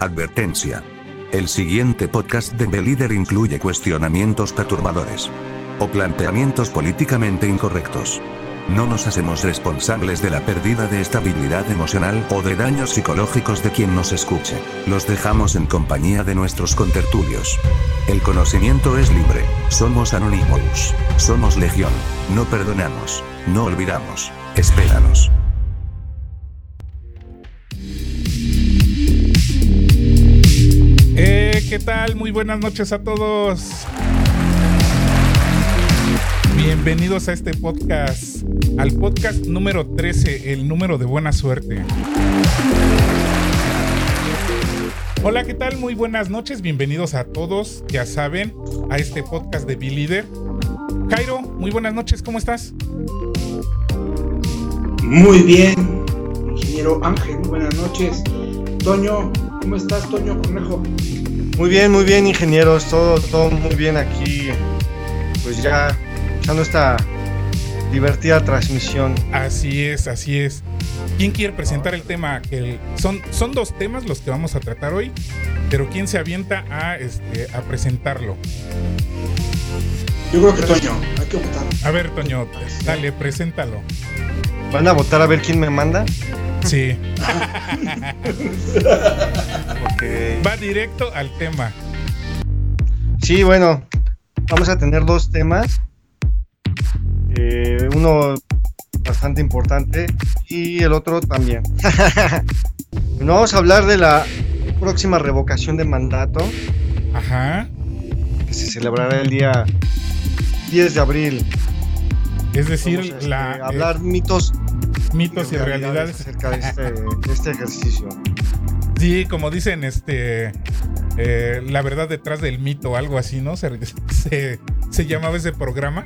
Advertencia. El siguiente podcast de Belíder incluye cuestionamientos perturbadores o planteamientos políticamente incorrectos. No nos hacemos responsables de la pérdida de estabilidad emocional o de daños psicológicos de quien nos escuche. Los dejamos en compañía de nuestros contertulios. El conocimiento es libre. Somos Anonymous. Somos Legión. No perdonamos. No olvidamos. Espéranos. ¿Qué tal? Muy buenas noches a todos. Bienvenidos a este podcast, al podcast número 13, el número de buena suerte. Hola, ¿qué tal? Muy buenas noches, bienvenidos a todos, ya saben, a este podcast de Be Leader. Jairo, muy buenas noches, ¿cómo estás? Muy bien, ingeniero Ángel, muy buenas noches. Toño, ¿cómo estás, Toño Cornejo? Muy bien, muy bien, ingenieros, todo, todo muy bien aquí. Pues ya echando esta divertida transmisión. Así es, así es. ¿Quién quiere presentar el tema? Que son, son dos temas los que vamos a tratar hoy, pero ¿quién se avienta a, este, a presentarlo? Yo creo que Toño, hay que votar. A ver, Toño, dale, preséntalo. ¿Van a votar a ver quién me manda? Sí. Va directo al tema. Sí, bueno, vamos a tener dos temas. Eh, uno bastante importante y el otro también. Bueno, vamos a hablar de la próxima revocación de mandato Ajá. que se celebrará el día 10 de abril. Es decir, este, la, hablar mitos, eh, mitos y realidades. acerca de este, de este ejercicio. Sí, como dicen, este. eh, la verdad detrás del mito, algo así, ¿no? Se, se, se llamaba ese programa.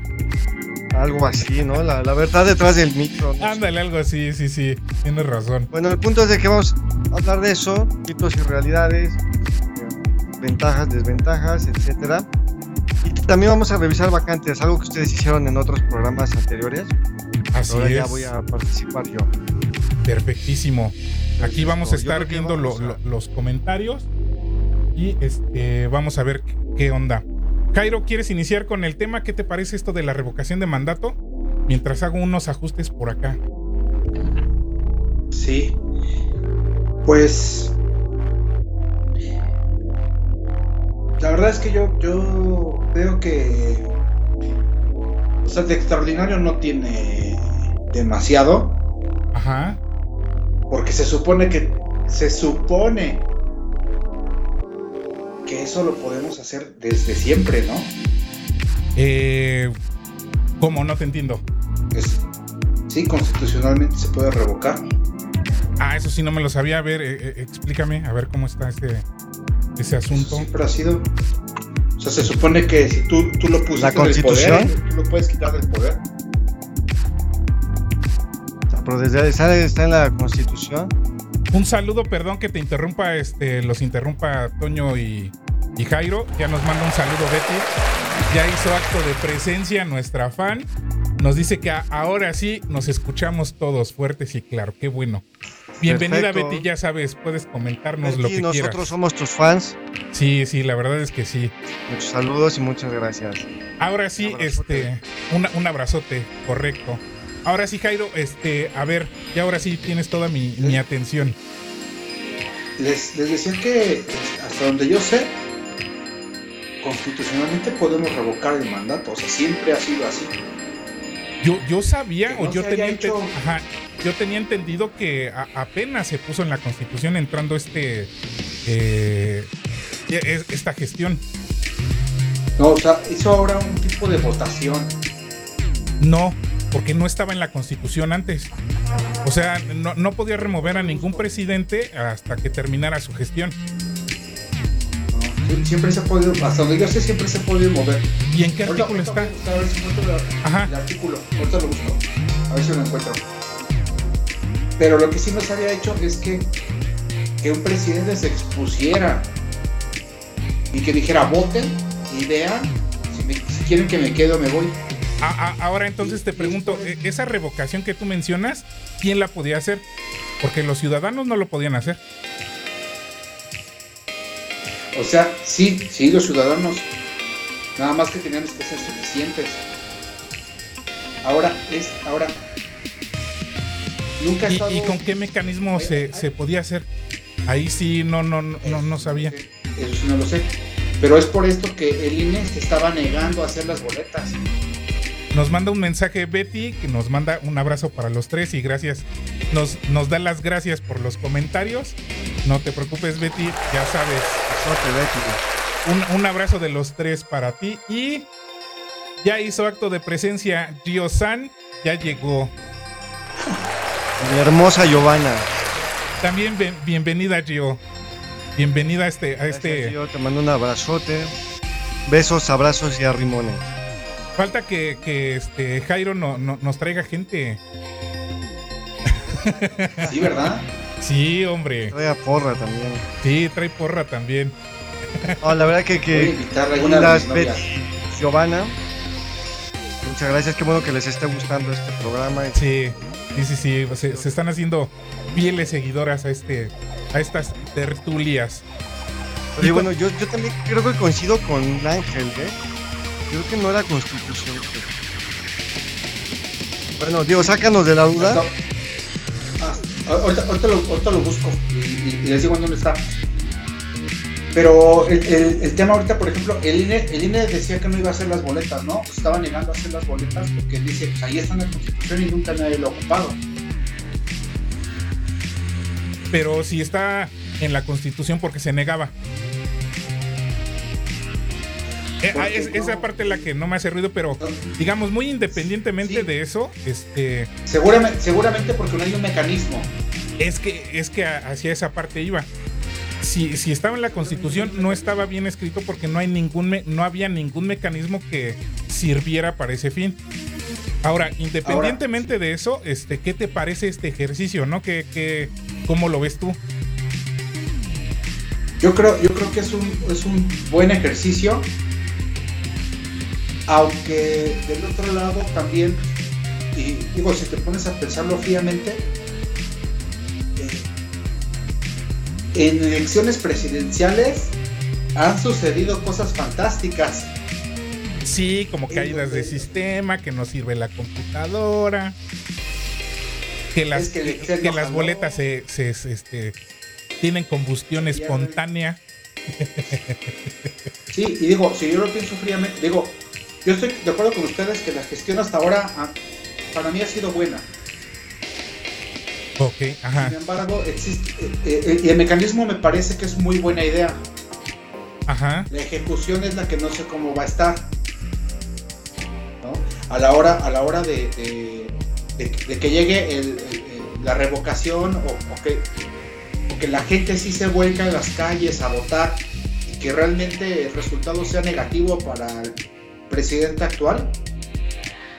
Algo así, ¿no? La, la verdad detrás del mito. ¿no? Ándale, algo así, sí, sí. Tienes razón. Bueno, el punto es de que vamos a hablar de eso, mitos y realidades, eh, ventajas, desventajas, etcétera. Y también vamos a revisar vacantes, algo que ustedes hicieron en otros programas anteriores. Así Ahora ya es. voy a participar yo. Perfectísimo. Aquí vamos a estar viendo lo- vamos a- lo- los comentarios y este vamos a ver qué- onda. Jairo, ¿quieres iniciar con el tema? ¿Qué te parece esto de la revocación de mandato? Mientras hago unos ajustes por acá. Sí. Pues. La verdad es que yo, yo veo que. O sea, de extraordinario no tiene demasiado. Ajá. Porque se supone que. Se supone. Que eso lo podemos hacer desde siempre, ¿no? Eh, ¿Cómo? No te entiendo. Es, sí, constitucionalmente se puede revocar. Ah, eso sí no me lo sabía. A ver, eh, eh, explícame, a ver cómo está ese, ese asunto. Siempre ha sido. O sea, se supone que si tú, tú lo pusiste ¿La en el Constitución? poder, tú lo puedes quitar del poder. Pero desde está en la Constitución. Un saludo, perdón que te interrumpa, este, los interrumpa Toño y, y Jairo. Ya nos manda un saludo Betty. Ya hizo acto de presencia nuestra fan. Nos dice que ahora sí nos escuchamos todos fuertes y claro. Qué bueno. Bienvenida Perfecto. Betty, ya sabes, puedes comentarnos lo que nosotros quieras. somos tus fans. Sí, sí, la verdad es que sí. Muchos saludos y muchas gracias. Ahora sí, Un este, una- un abrazote, correcto. Ahora sí, Jairo, este, a ver, y ahora sí tienes toda mi, mi atención. Les, les decía que, hasta donde yo sé, constitucionalmente podemos revocar el mandato. O sea, siempre ha sido así. Yo, yo sabía o yo tenía, hecho- ajá, yo tenía entendido que a- apenas se puso en la constitución entrando este eh, e- esta gestión. No, o sea, hizo ahora un tipo de votación. No, porque no estaba en la constitución antes. O sea, no, no podía remover a ningún presidente hasta que terminara su gestión. Siempre se ha podido, hasta donde yo sé, siempre se ha podido mover. ¿Y en qué Ahorita- artículo está? ahorita a buscar, A ver si encuentro la- el artículo. Ahorita lo busco. A ver si lo encuentro. Pero lo que sí nos había hecho es que, que un presidente se expusiera y que dijera voten y vean si, me- si quieren que me quede o me voy. Ahora entonces te pregunto, ¿e- esa revocación que tú mencionas, ¿quién la podía hacer? Porque los ciudadanos no lo podían hacer. O sea, sí, sí, los ciudadanos, nada más que tenían que ser suficientes. Ahora es, ahora, nunca ¿Y, ¿Y con qué mecanismo se, se podía hacer? Ahí sí, no, no, no, no sabía. Eso sí no lo sé. Pero es por esto que el INE se estaba negando a hacer las boletas. Nos manda un mensaje Betty, que nos manda un abrazo para los tres y gracias. Nos, nos da las gracias por los comentarios. No te preocupes, Betty, ya sabes. Un, un abrazo de los tres para ti. Y ya hizo acto de presencia Gio San, ya llegó. Mi hermosa Giovanna. También bienvenida, Gio. Bienvenida a este. A este... Gio, te mando un abrazote. Besos, abrazos y arrimones. Falta que, que este Jairo no, nos traiga gente. Sí, ¿verdad? Sí, hombre. Trae porra también. Sí, trae porra también. la verdad que, que las Betty Giovanna. Muchas gracias, qué bueno que les esté gustando este programa. Sí, sí, sí, sí. Se, se están haciendo fieles seguidoras a este, a estas tertulias. Oye, bueno, yo, yo también creo que coincido con Ángel, ¿eh? Creo que no era constitución. Bueno, Diego, sácanos de la duda. Ah, ahorita, ahorita, lo, ahorita, lo, busco y, les digo en dónde está. Pero el, el, el, tema ahorita, por ejemplo, el INE, el INE decía que no iba a hacer las boletas, ¿no? estaba negando a hacer las boletas porque dice, pues ahí está en la Constitución y nunca nadie lo ha ocupado. Pero si está en la Constitución porque se negaba. Eh, ah, esa parte es la que no me hace ruido, pero digamos, muy independientemente de eso, este. Seguramente, seguramente porque no hay un mecanismo. Es que, es que hacia esa parte iba. Si, si estaba en la constitución, no estaba bien escrito porque no hay ningún no había ningún mecanismo que sirviera para ese fin. Ahora, independientemente de eso, este, ¿qué te parece este ejercicio? ¿No? ¿Qué, qué, ¿Cómo lo ves tú? Yo creo, yo creo que es un, es un buen ejercicio aunque del otro lado también, y digo, si te pones a pensarlo fríamente, eh, en elecciones presidenciales han sucedido cosas fantásticas. Sí, como caídas de sistema, que no sirve la computadora, que las, que, las boletas se, este, tienen combustión espontánea. Sí, y digo, si yo lo pienso fríamente, digo, yo estoy de acuerdo con ustedes que la gestión hasta ahora ah, para mí ha sido buena. Ok, ajá. Sin embargo, existe, eh, eh, el mecanismo me parece que es muy buena idea. Ajá. La ejecución es la que no sé cómo va a estar. A la hora, a la hora de, que llegue la revocación o, que, o que la gente sí se vuelca en las calles a votar y que realmente el resultado sea negativo para el presidente actual?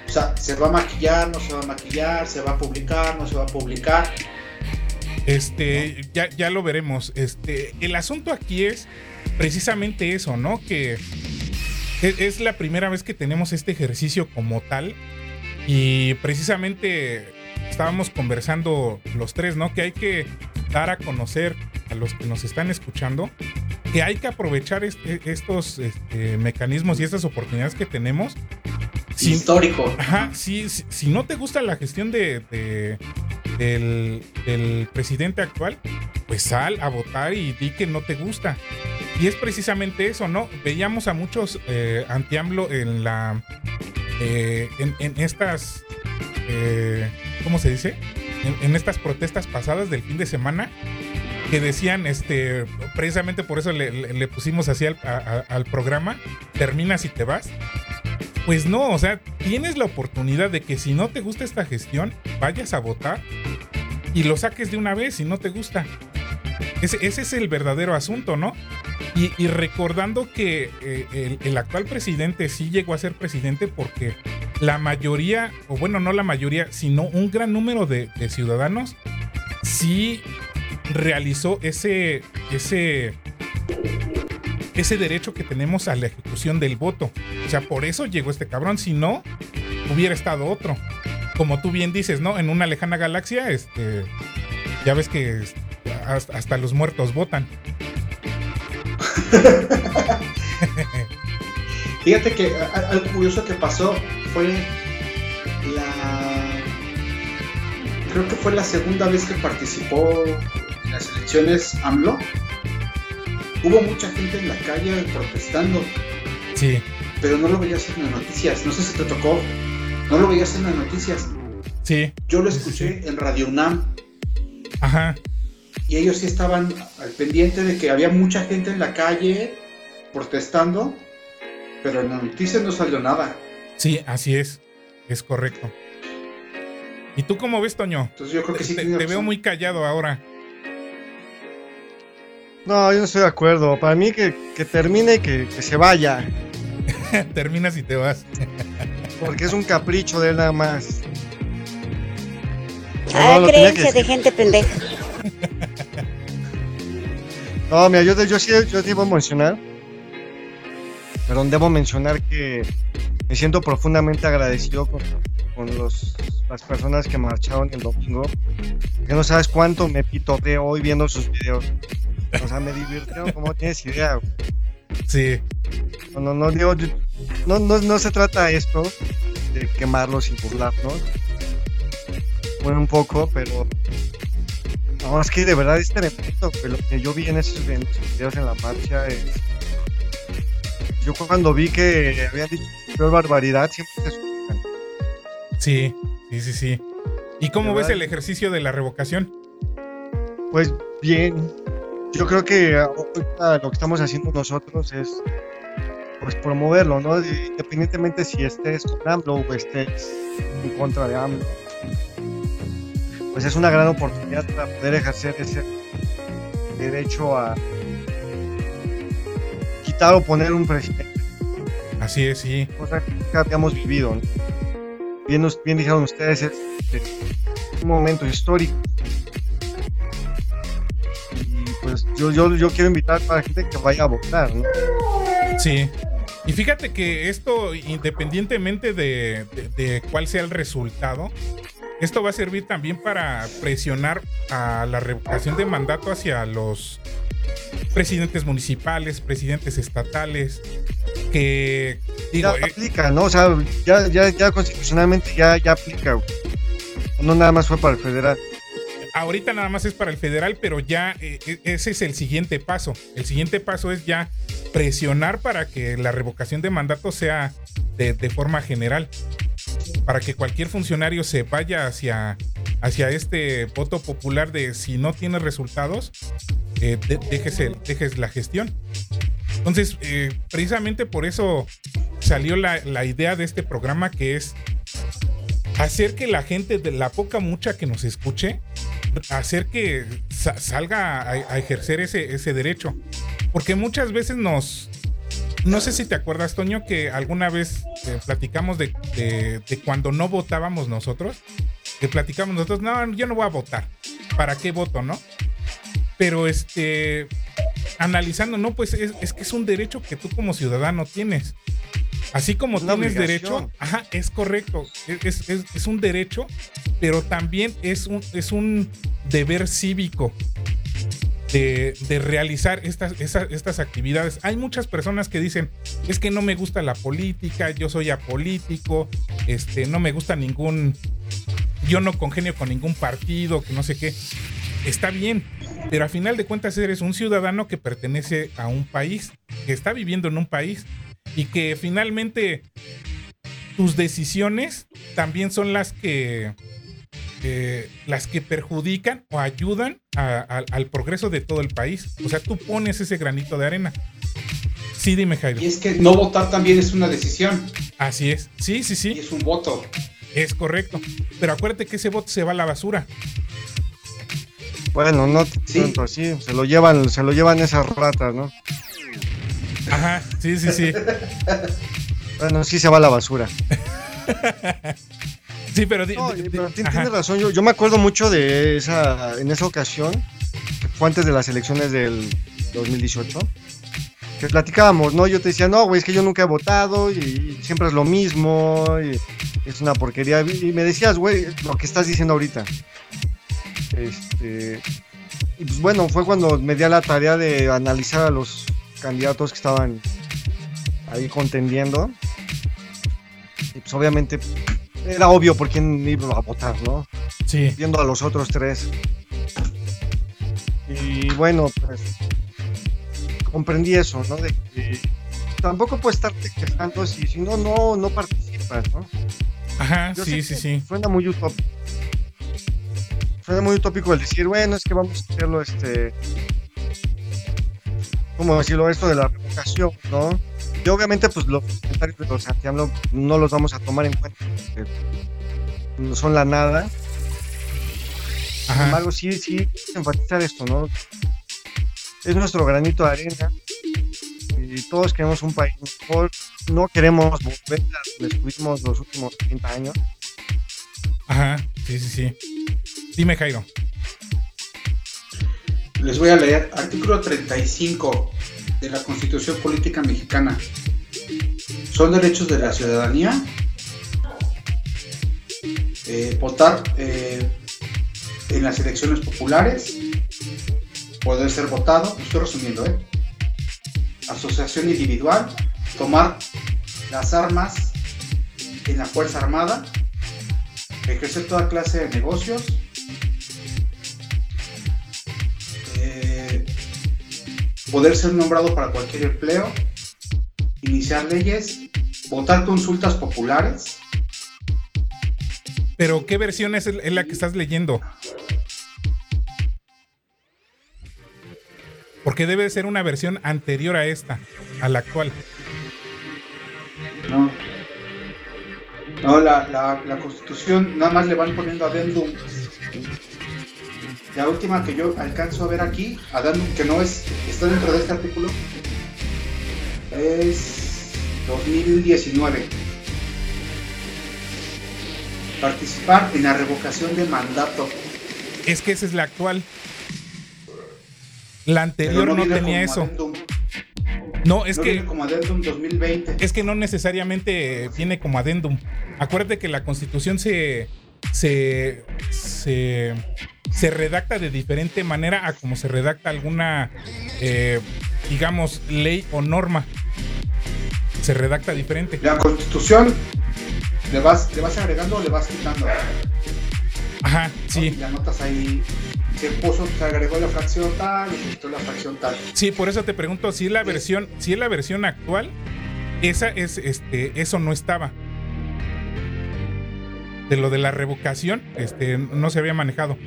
O sea, ¿se va a maquillar, no se va a maquillar? ¿Se va a publicar, no se va a publicar? Este, ya, ya lo veremos. Este, el asunto aquí es precisamente eso, ¿no? Que es, es la primera vez que tenemos este ejercicio como tal. Y precisamente estábamos conversando los tres, ¿no? Que hay que dar a conocer a los que nos están escuchando que hay que aprovechar estos este, mecanismos y estas oportunidades que tenemos. Histórico. Ajá, si, no te gusta la gestión de, del, presidente actual, pues sal a votar y di que no te gusta. Y es precisamente eso, ¿no? Veíamos a muchos eh, anti-AMLO en la. Eh, en, estas. Eh, ¿Cómo se dice? en, estas protestas pasadas del fin de semana que decían, este, precisamente por eso le, pusimos así al, programa, terminas y te vas. Pues no, o sea, tienes la oportunidad de que si no te gusta esta gestión, vayas a votar y lo saques de una vez si no te gusta. Ese, es el verdadero asunto, ¿no? Y, recordando que eh, el, actual presidente sí llegó a ser presidente porque la mayoría, o bueno, no la mayoría, sino un gran número de, de ciudadanos sí realizó ese, ese, ese derecho que tenemos a la ejecución del voto. O sea, por eso llegó este cabrón. Si no, hubiera estado otro. Como tú bien dices, ¿no? En una lejana galaxia, este, ya ves que hasta, los muertos votan. Fíjate que algo curioso que pasó fue la. Creo que fue la segunda vez que participó las elecciones AMLO. Hubo mucha gente en la calle protestando. Sí. Pero no lo veías en las noticias. No sé si te tocó. No lo veías en las noticias. Sí. Yo lo escuché en Radio UNAM. Ajá. Y ellos sí estaban al pendiente de que había mucha gente en la calle protestando pero en la noticia no salió nada. Sí, así es. Es correcto. ¿Y tú cómo ves, Toño? Entonces yo creo que sí. Te, te veo muy callado ahora. No, yo no estoy de acuerdo. Para mí que, que termine y que, que, se vaya. Terminas y te vas. Porque es un capricho de él nada más. Ah, no, creencia de gente pendeja. no, mira, yo, yo sí yo debo mencionar pero debo mencionar que me siento profundamente agradecido con, con los, las personas que marcharon el domingo. Que no sabes cuánto me de hoy viendo sus videos. O sea, me divirtieron como tienes idea. Sí. No, no, digo, no, no, no se trata esto de quemarlos y burlarnos. Bueno, un poco, pero no, es que de verdad es tremendo. Lo que yo vi en esos, en esos videos en la marcha es yo cuando vi que habían dicho peor barbaridad, siempre se asustan. Sí, sí, sí, sí. ¿Y cómo ves el ejercicio de la revocación? Pues bien. Yo creo que ahorita lo que estamos haciendo nosotros es pues promoverlo, ¿no? Independientemente si estés con AMLO o estés en contra de AMLO. Pues es una gran oportunidad para poder ejercer ese derecho a quitar o poner un presidente. Así es, sí. Cosa que nunca habíamos vivido. Bien, bien dijeron ustedes, es, un momento histórico. Pues yo, yo, yo quiero invitar a la gente que vaya a votar, ¿no? Sí. Y fíjate que esto, independientemente de, de, de, cuál sea el resultado, esto va a servir también para presionar a la revocación de mandato hacia los presidentes municipales, presidentes estatales, que digo, ya eh, aplica, ¿no? O sea, ya, ya, ya constitucionalmente ya, ya aplica. No nada más fue para el federal. Ahorita nada más es para el federal, pero ya eh, e, ese es el siguiente paso. El siguiente paso es ya presionar para que la revocación de mandato sea de, de forma general. Para que cualquier funcionario se vaya hacia, hacia este voto popular de si no tiene resultados, eh, dejes, la gestión. Entonces, eh, precisamente por eso salió la, idea de este programa que es hacer que la gente, de la poca mucha que nos escuche, hacer que salga a, ejercer ese, ese derecho. Porque muchas veces nos... No sé si te acuerdas, Toño, que alguna vez eh, platicamos de, de, cuando no votábamos nosotros. Que platicamos nosotros, no, yo no voy a votar. ¿Para qué voto, no? Pero este, analizando, no, pues es, que es un derecho que tú como ciudadano tienes. Así como tienes derecho, ajá, es correcto, es, es, un derecho, pero también es un, es un deber cívico de, de realizar estas, estas actividades. Hay muchas personas que dicen, es que no me gusta la política, yo soy apolítico, este, no me gusta ningún, yo no congenio con ningún partido, que no sé qué. Está bien, pero a final de cuentas eres un ciudadano que pertenece a un país, que está viviendo en un país y que finalmente tus decisiones también son las que eh, las que perjudican o ayudan al progreso de todo el país. O sea, tú pones ese granito de arena. Sí, dime, Jairo. Y es que no votar también es una decisión. Así es. Sí, sí, sí. Y es un voto. Es correcto. Pero acuérdate que ese voto se va a la basura. Bueno, no tanto así, se lo llevan, se lo llevan esas ratas, ¿no? Ajá, sí, sí, sí. bueno, sí se va a la basura. sí, pero, tienes razón, yo, yo, me acuerdo mucho de esa, en esa ocasión, que fue antes de las elecciones del 2018, que platicábamos, ¿no? Yo te decía, no, güey, es que yo nunca he votado y siempre es lo mismo, y es una porquería. Y me decías, güey, lo que estás diciendo ahorita. Este, y pues bueno, fue cuando me di a la tarea de analizar a los candidatos que estaban ahí contendiendo. Y pues obviamente era obvio por quién iba a votar, ¿no? Sí. Viendo a los otros tres. Y bueno, pues comprendí eso, ¿no? De que tampoco puedes estarte quejando si, si no, no, no participas, ¿no? Ajá, sí, sí, sí. Suena muy utópico. Suena muy utópico el decir, bueno, es que vamos a hacerlo, este. ¿Cómo decirlo? Esto de la revocación, ¿no? Y obviamente, pues los comentarios de los Santiago no los vamos a tomar en cuenta. No son la nada. Sin embargo, sí, sí, enfatizar esto, ¿no? Es nuestro granito de arena. Y todos queremos un país mejor. No queremos volver a donde estuvimos los últimos 30 años. Ajá, sí, sí, sí. Dime, Jairo. Les voy a leer artículo 35 de la Constitución Política Mexicana. Son derechos de la ciudadanía eh, votar eh, en las elecciones populares, poder ser votado, estoy resumiendo, ¿eh? asociación individual, tomar las armas en la Fuerza Armada, ejercer toda clase de negocios, poder ser nombrado para cualquier empleo, iniciar leyes, votar consultas populares. Pero ¿qué versión es la que estás leyendo? Porque debe ser una versión anterior a esta, a la actual. No. No, la, la, constitución nada más le van poniendo adendum la última que yo alcanzo a ver aquí, que no es, está dentro de este artículo, es 2019. Participar en la revocación de mandato. Es que esa es la actual. La anterior no, tenía eso. No, es que. como adendum 2020. Es que no necesariamente viene como adendum. Acuérdate que la constitución se. Se. se se redacta de diferente manera a como se redacta alguna, eh, digamos, ley o norma. Se redacta diferente. La constitución, ¿le vas, le vas agregando o le vas quitando? Ajá, sí. Ya notas ahí, se puso, se agregó la fracción tal y se quitó la fracción tal. Sí, por eso te pregunto si es la versión, si es la versión actual, esa es, este, eso no estaba de lo de la revocación, este, no se había manejado.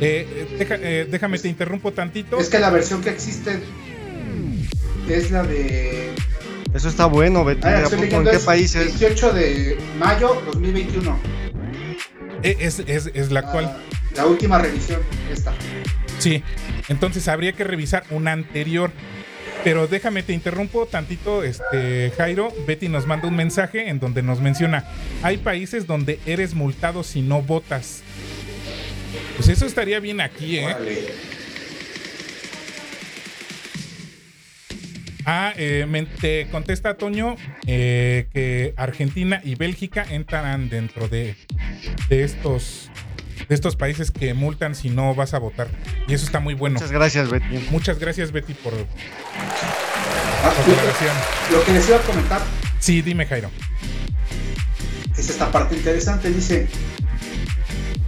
Eh, eh, déjame, te interrumpo tantito. Es que la versión que existe es la de. Eso está bueno, Betty. Ah, ¿En qué país es? 18 de mayo 2021. Eh, es, es, es la actual. la última revisión, esta. Sí, entonces habría que revisar una anterior pero déjame, te interrumpo tantito, este, Jairo. Betty nos manda un mensaje en donde nos menciona, hay países donde eres multado si no votas. Pues eso estaría bien aquí, ¿eh? Ah, eh, te contesta Toño eh, que Argentina y Bélgica entran dentro de, de estos de estos países que multan si no vas a votar. Y eso está muy bueno. Muchas gracias, Betty. Muchas gracias, Betty, por, ah, lo, que les iba a comentar. Sí, dime, Jairo. Es esta parte interesante. Dice,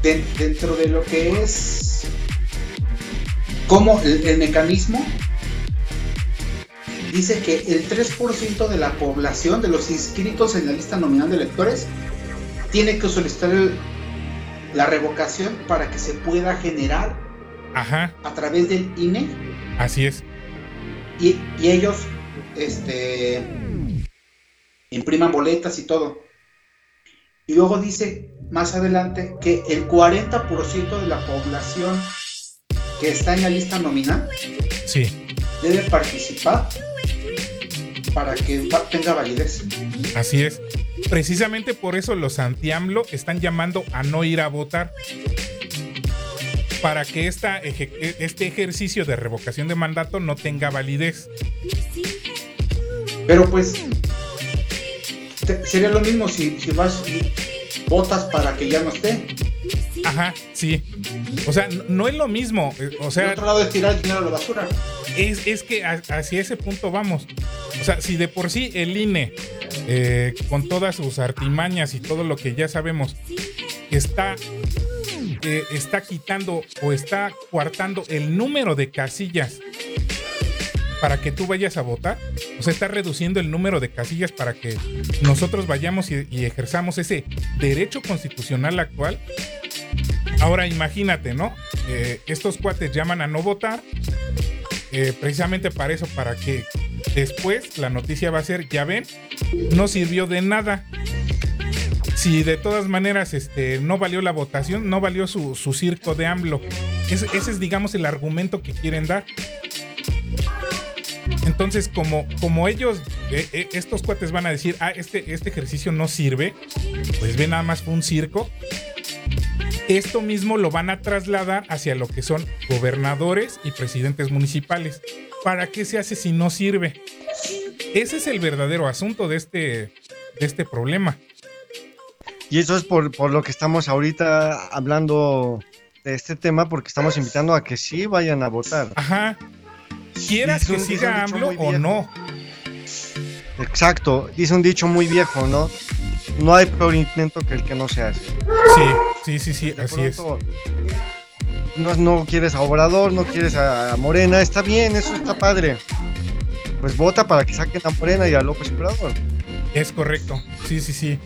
dentro de lo que es como el, mecanismo, dice que el 3% de la población de los inscritos en la lista nominal de electores tiene que solicitar el, la revocación para que se pueda generar a través del INE. Así es. Y, ellos este, impriman boletas y todo. Y luego dice más adelante que el 40% de la población que está en la lista nominal sí. debe participar para que tenga validez. Así es. Precisamente por eso los anti-AMLO están llamando a no ir a votar. Para que esta, este ejercicio de revocación de mandato no tenga validez. Pero pues sería lo mismo si, si vas y votas para que ya no esté. Ajá, sí. O sea, no es lo mismo. Eh, o sea. otro lado es tirar el dinero a la basura. Es, que hacia ese punto vamos. O sea, si de por sí el INE, eh, con todas sus artimañas y todo lo que ya sabemos, está, eh, está quitando o está coartando el número de casillas para que tú vayas a votar. O sea, está reduciendo el número de casillas para que nosotros vayamos y, ejerzamos ese derecho constitucional actual. Ahora imagínate, ¿no? Eh, estos cuates llaman a no votar eh, precisamente para eso, para que después la noticia va a ser, ya ven, no sirvió de nada. Si de todas maneras este, no valió la votación, no valió su, circo de AMLO. ese es, digamos, el argumento que quieren dar. Entonces, como, como ellos, eh, eh, estos cuates van a decir, ah, este, este ejercicio no sirve, pues ve nada más fue un circo. Esto mismo lo van a trasladar hacia lo que son gobernadores y presidentes municipales. ¿Para qué se hace si no sirve? Ese es el verdadero asunto de este, de este problema. Y eso es por, por lo que estamos ahorita hablando de este tema, porque estamos invitando a que sí vayan a votar. Ajá quieras que siga AMLO o no. Exacto, dice un dicho muy viejo, ¿no? No hay peor intento que el que no se hace. Sí, sí, sí, sí, así es. No, no quieres a Obrador, no quieres a, Morena, está bien, eso está padre. Pues vota para que saquen a Morena y a López Obrador. Es correcto, sí, sí, sí.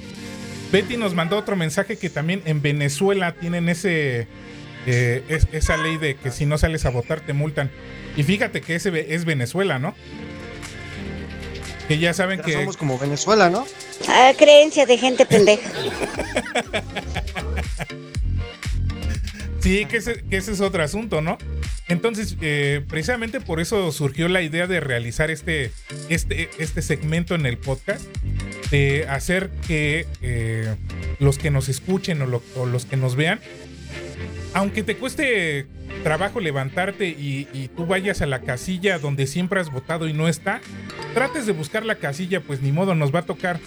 Betty nos mandó otro mensaje que también en Venezuela tienen ese eh, esa ley de que si no sales a votar te multan. Y fíjate que ese es Venezuela, ¿no? Que ya saben que. Somos como Venezuela, ¿no? Ah, creencia de gente pendeja. sí, que ese, es otro asunto, ¿no? Entonces, eh, precisamente por eso surgió la idea de realizar este, este, este segmento en el podcast, de hacer que eh, los que nos escuchen o los que nos vean aunque te cueste trabajo levantarte y, tú vayas a la casilla donde siempre has votado y no está, trates de buscar la casilla, pues ni modo, nos va a tocar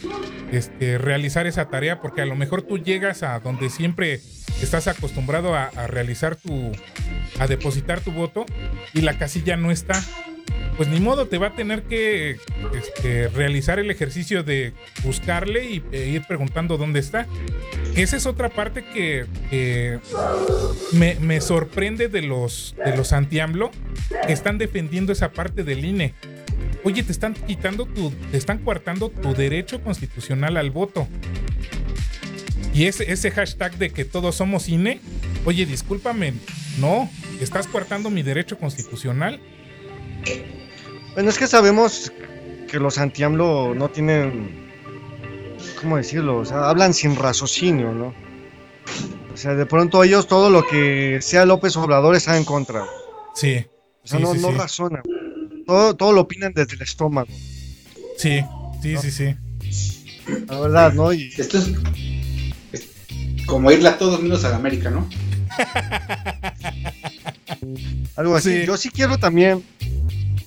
este, realizar esa tarea porque a lo mejor tú llegas a donde siempre estás acostumbrado a, a realizar tu, a depositar tu voto y la casilla no está pues ni modo, te va a tener que este, realizar el ejercicio de buscarle y e ir preguntando dónde está. Esa es otra parte que, me, sorprende de los, de los anti-AMLO que están defendiendo esa parte del INE. Oye, te están quitando tu, te están coartando tu derecho constitucional al voto. Y ese, ese hashtag de que todos somos INE, oye, discúlpame, no, estás coartando mi derecho constitucional. Bueno, es que sabemos que los anti-AMLO no tienen, ¿cómo decirlo? O sea, hablan sin raciocinio, ¿no? O sea, de pronto ellos todo lo que sea López Obrador está en contra. Sí. O sea, no, no razonan. Todo, todo lo opinan desde el estómago. Sí, sí, sí, sí. La verdad, ¿no? Esto es, como irle a todos menos a la América, ¿no? Algo así. Yo sí quiero también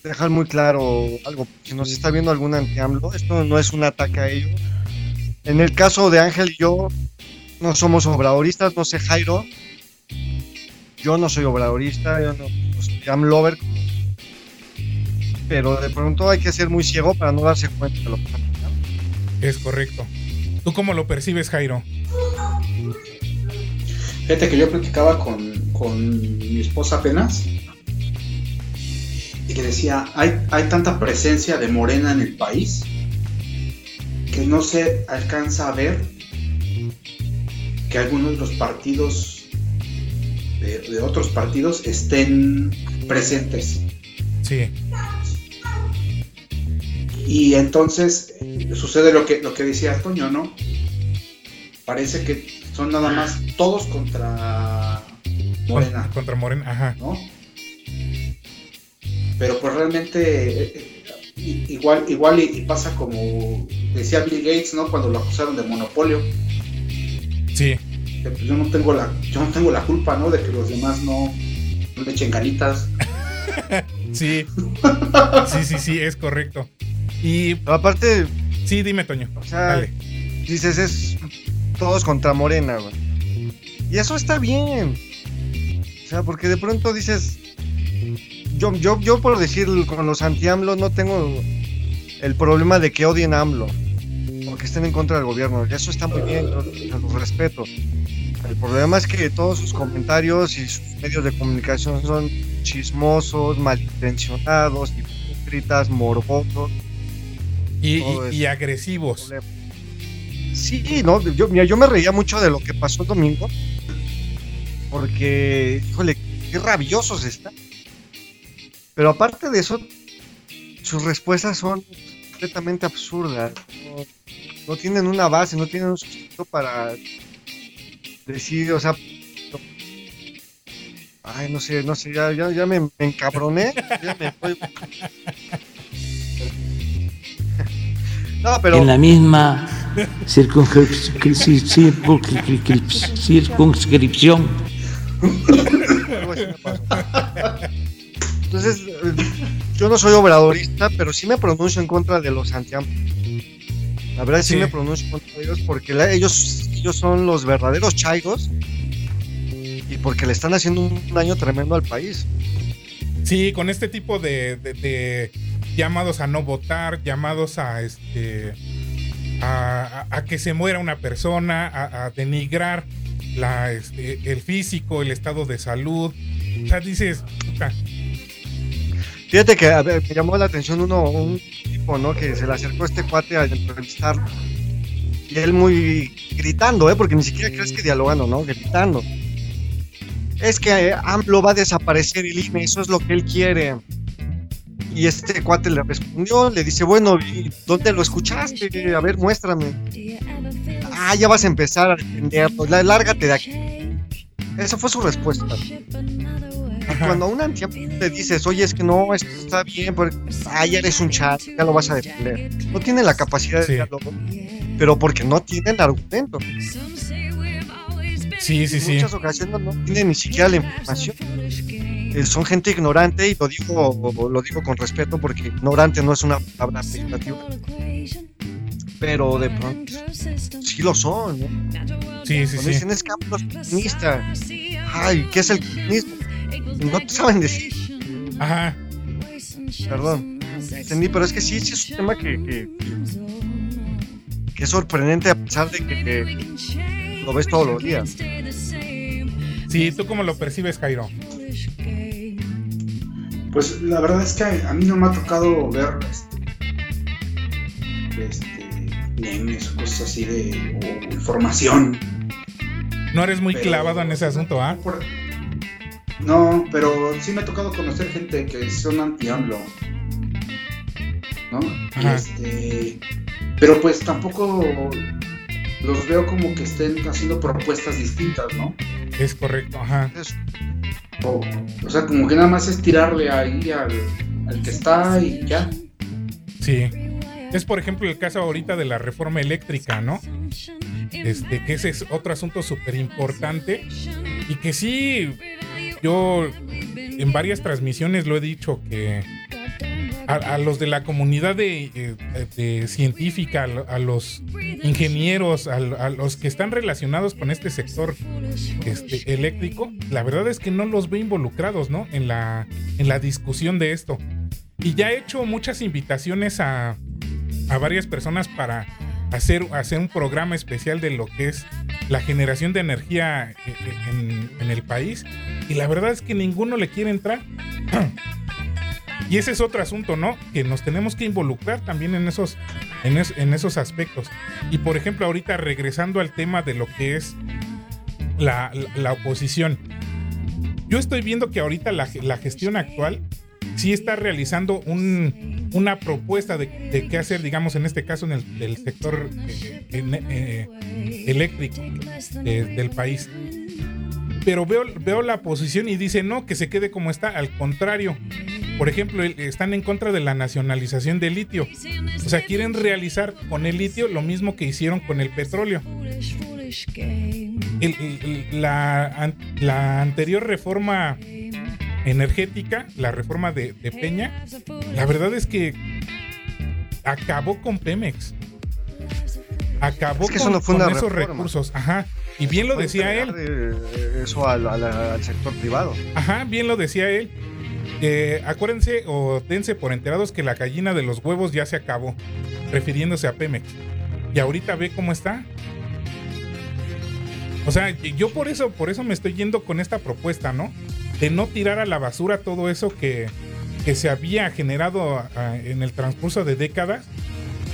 dejar muy claro algo, si nos está viendo algún anti-AMLO, esto no es un ataque a ellos. En el caso de Ángel y yo, no somos obradoristas, no sé Jairo, yo no soy obradorista, yo no soy AMLover, pero de pronto hay que ser muy ciego para no darse cuenta de lo que está pasando. Es correcto. ¿Tú cómo lo percibes, Jairo? Fíjate que yo platicaba con, con mi esposa apenas que decía, hay, hay tanta presencia de Morena en el país que no se alcanza a ver que algunos de los partidos de, otros partidos estén presentes. Sí. Y entonces sucede lo que, lo que decía Antonio, ¿no? Parece que son nada más todos contra Morena. Contra Morena, ajá. ¿No? Pero pues realmente eh, eh, igual igual y, pasa como decía Bill Gates no cuando lo acusaron de monopolio. Sí. Pues, yo no tengo la yo no tengo la culpa no de que los demás no, le echen ganitas. Sí. Sí sí sí es correcto. Y aparte sí dime Toño. o sea, dices es todos contra Morena güey. y eso está bien. O sea porque de pronto dices yo, yo, yo por decir con los anti-AMLO no tengo el problema de que odien a AMLO o que estén en contra del gobierno. Eso está muy bien, yo los respeto. El problema es que todos sus comentarios y sus medios de comunicación son chismosos, malintencionados, hipócritas, morbosos. Y, y, agresivos. Sí, no, yo, mira, yo me reía mucho de lo que pasó el domingo. Porque, híjole, qué rabiosos están. Pero aparte de eso, sus respuestas son completamente absurdas. No, tienen una base, no tienen un sustento para decir, o sea, ay, no sé, no sé, ya, ya, me, encabroné, ya me no, pero... En la misma circunscripción. Entonces, yo no soy obradorista, pero sí me pronuncio en contra de los anti La verdad sí, me pronuncio contra ellos porque ellos, ellos son los verdaderos chaigos y porque le están haciendo un daño tremendo al país. Sí, con este tipo de, llamados a no votar, llamados a este a, que se muera una persona, a, denigrar la, este, el físico, el estado de salud. O sea, dices, Fíjate que me llamó la atención uno, un tipo, ¿no? Que se le acercó a este cuate a entrevistarlo. Y él muy gritando, ¿eh? Porque ni siquiera crees que dialogando, ¿no? Gritando. Es que eh, AMLO va a desaparecer el INE, eso es lo que él quiere. Y este cuate le respondió, le dice, bueno, ¿dónde lo escuchaste? A ver, muéstrame. Ah, ya vas a empezar a defenderlo, lárgate de aquí. Esa fue su respuesta cuando a un anciano te dices, oye, es que no, esto está bien, porque ah, ya eres un chat, ya lo vas a defender. No tiene la capacidad de diálogo, pero porque no tienen argumento. Sí, sí, sí. En muchas ocasiones no tienen ni siquiera la información. Eh, son gente ignorante y lo digo, lo digo con respeto porque ignorante no es una palabra peyorativa. Pero de pronto sí lo son. Sí, sí, sí. dicen es que comunista. Ay, ¿qué es el comunismo? No te saben decir. Ajá. Perdón. Entendí, pero es que sí, sí es un tema que, que, es sorprendente a pesar de que, lo ves todos los días. Sí, ¿tú cómo lo percibes, Jairo? Pues la verdad es que a mí no me ha tocado ver este, este memes o cosas así de o información. No eres muy clavado en ese asunto, ¿ah? No, pero sí me ha tocado conocer gente que son anti-AMLO. ¿No? este, pero pues tampoco los veo como que estén haciendo propuestas distintas, ¿no? Es correcto, ajá. O, sea, como que nada más es tirarle ahí al, al que está y ya. Sí. Es por ejemplo el caso ahorita de la reforma eléctrica, ¿no? Este, que ese es otro asunto súper importante y que sí yo en varias transmisiones lo he dicho que a, los de la comunidad de, eh, científica, a, los ingenieros, a, los que están relacionados con este sector este, eléctrico, la verdad es que no los ve involucrados, ¿no? En la, en la discusión de esto. Y ya he hecho muchas invitaciones a, a varias personas para hacer, hacer un programa especial de lo que es la generación de energía eh, eh, en, el país. Y la verdad es que ninguno le quiere entrar. Y ese es otro asunto, ¿no? Que nos tenemos que involucrar también en esos, en, esos aspectos. Y por ejemplo, ahorita regresando al tema de lo que es la, oposición. Yo estoy viendo que ahorita la, la gestión actual sí está realizando una propuesta de, qué hacer, digamos, en este caso en el sector eh, eh, eléctrico del país. Pero veo, veo la posición y dice no, que se quede como está. Al contrario, por ejemplo, están en contra de la nacionalización del litio. O sea, quieren realizar con el litio lo mismo que hicieron con el petróleo. la, la anterior reforma energética, la reforma de, Peña, la verdad es que acabó con Pemex. Acabó con, esos recursos. Ajá. Y bien lo decía él. Eso al, sector privado. Ajá, bien lo decía él. Eh, acuérdense o dense por enterados que la gallina de los huevos ya se acabó, refiriéndose a Pemex. Y ahorita ve cómo está. O sea, yo por eso, por eso me estoy yendo con esta propuesta, ¿no? De no tirar a la basura todo eso que, que se había generado ah, en el transcurso de décadas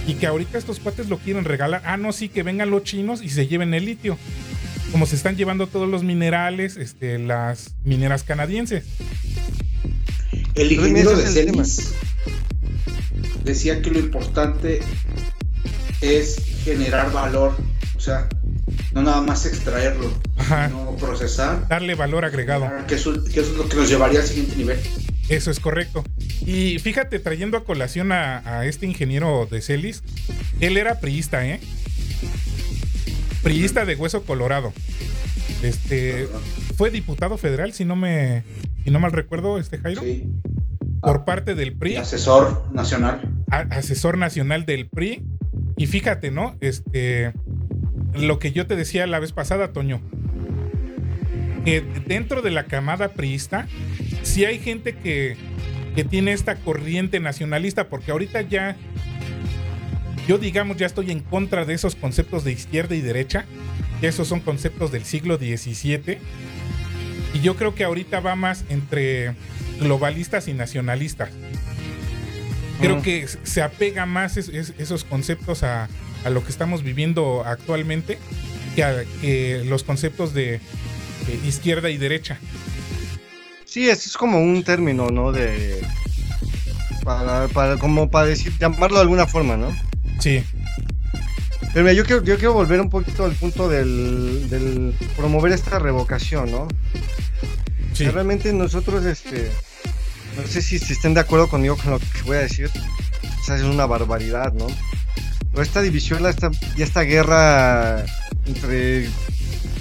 y que ahorita estos cuates lo quieren regalar. Ah, no, sí, que vengan los chinos y se lleven el litio. Como se están llevando todos los minerales, este, las mineras canadienses. El ingeniero de Celis decía que lo importante es generar valor, o sea, no nada más extraerlo, no procesar. Darle valor agregado. Que eso, que eso, es lo que nos llevaría al siguiente nivel. Eso es correcto. Y fíjate, trayendo a colación a, este ingeniero de Celis, él era priista, ¿eh? Priista de hueso colorado. Este fue diputado federal, si no me, si no mal recuerdo, este Jairo. Sí. Por ah. parte del PRI. Asesor nacional. asesor nacional del PRI. Y fíjate, ¿no? Este lo que yo te decía la vez pasada, Toño. Que dentro de la camada priista si hay gente que, tiene esta corriente nacionalista, porque ahorita ya, yo digamos, ya estoy en contra de esos conceptos de izquierda y derecha, que esos son conceptos del siglo XVII, y yo creo que ahorita va más entre globalistas y nacionalistas. Creo que se apega más esos conceptos a, lo que estamos viviendo actualmente que, los conceptos de izquierda y derecha. Sí, es, es como un término, ¿no? De. Para, para, como para decir, llamarlo de alguna forma, ¿no? Sí. Pero mira, yo quiero, yo quiero volver un poquito al punto del, del promover esta revocación, ¿no? Sí. realmente nosotros, este. No sé si, si, estén de acuerdo conmigo con lo que voy a decir. Esa es una barbaridad, ¿no? Esta división, esta, y esta guerra entre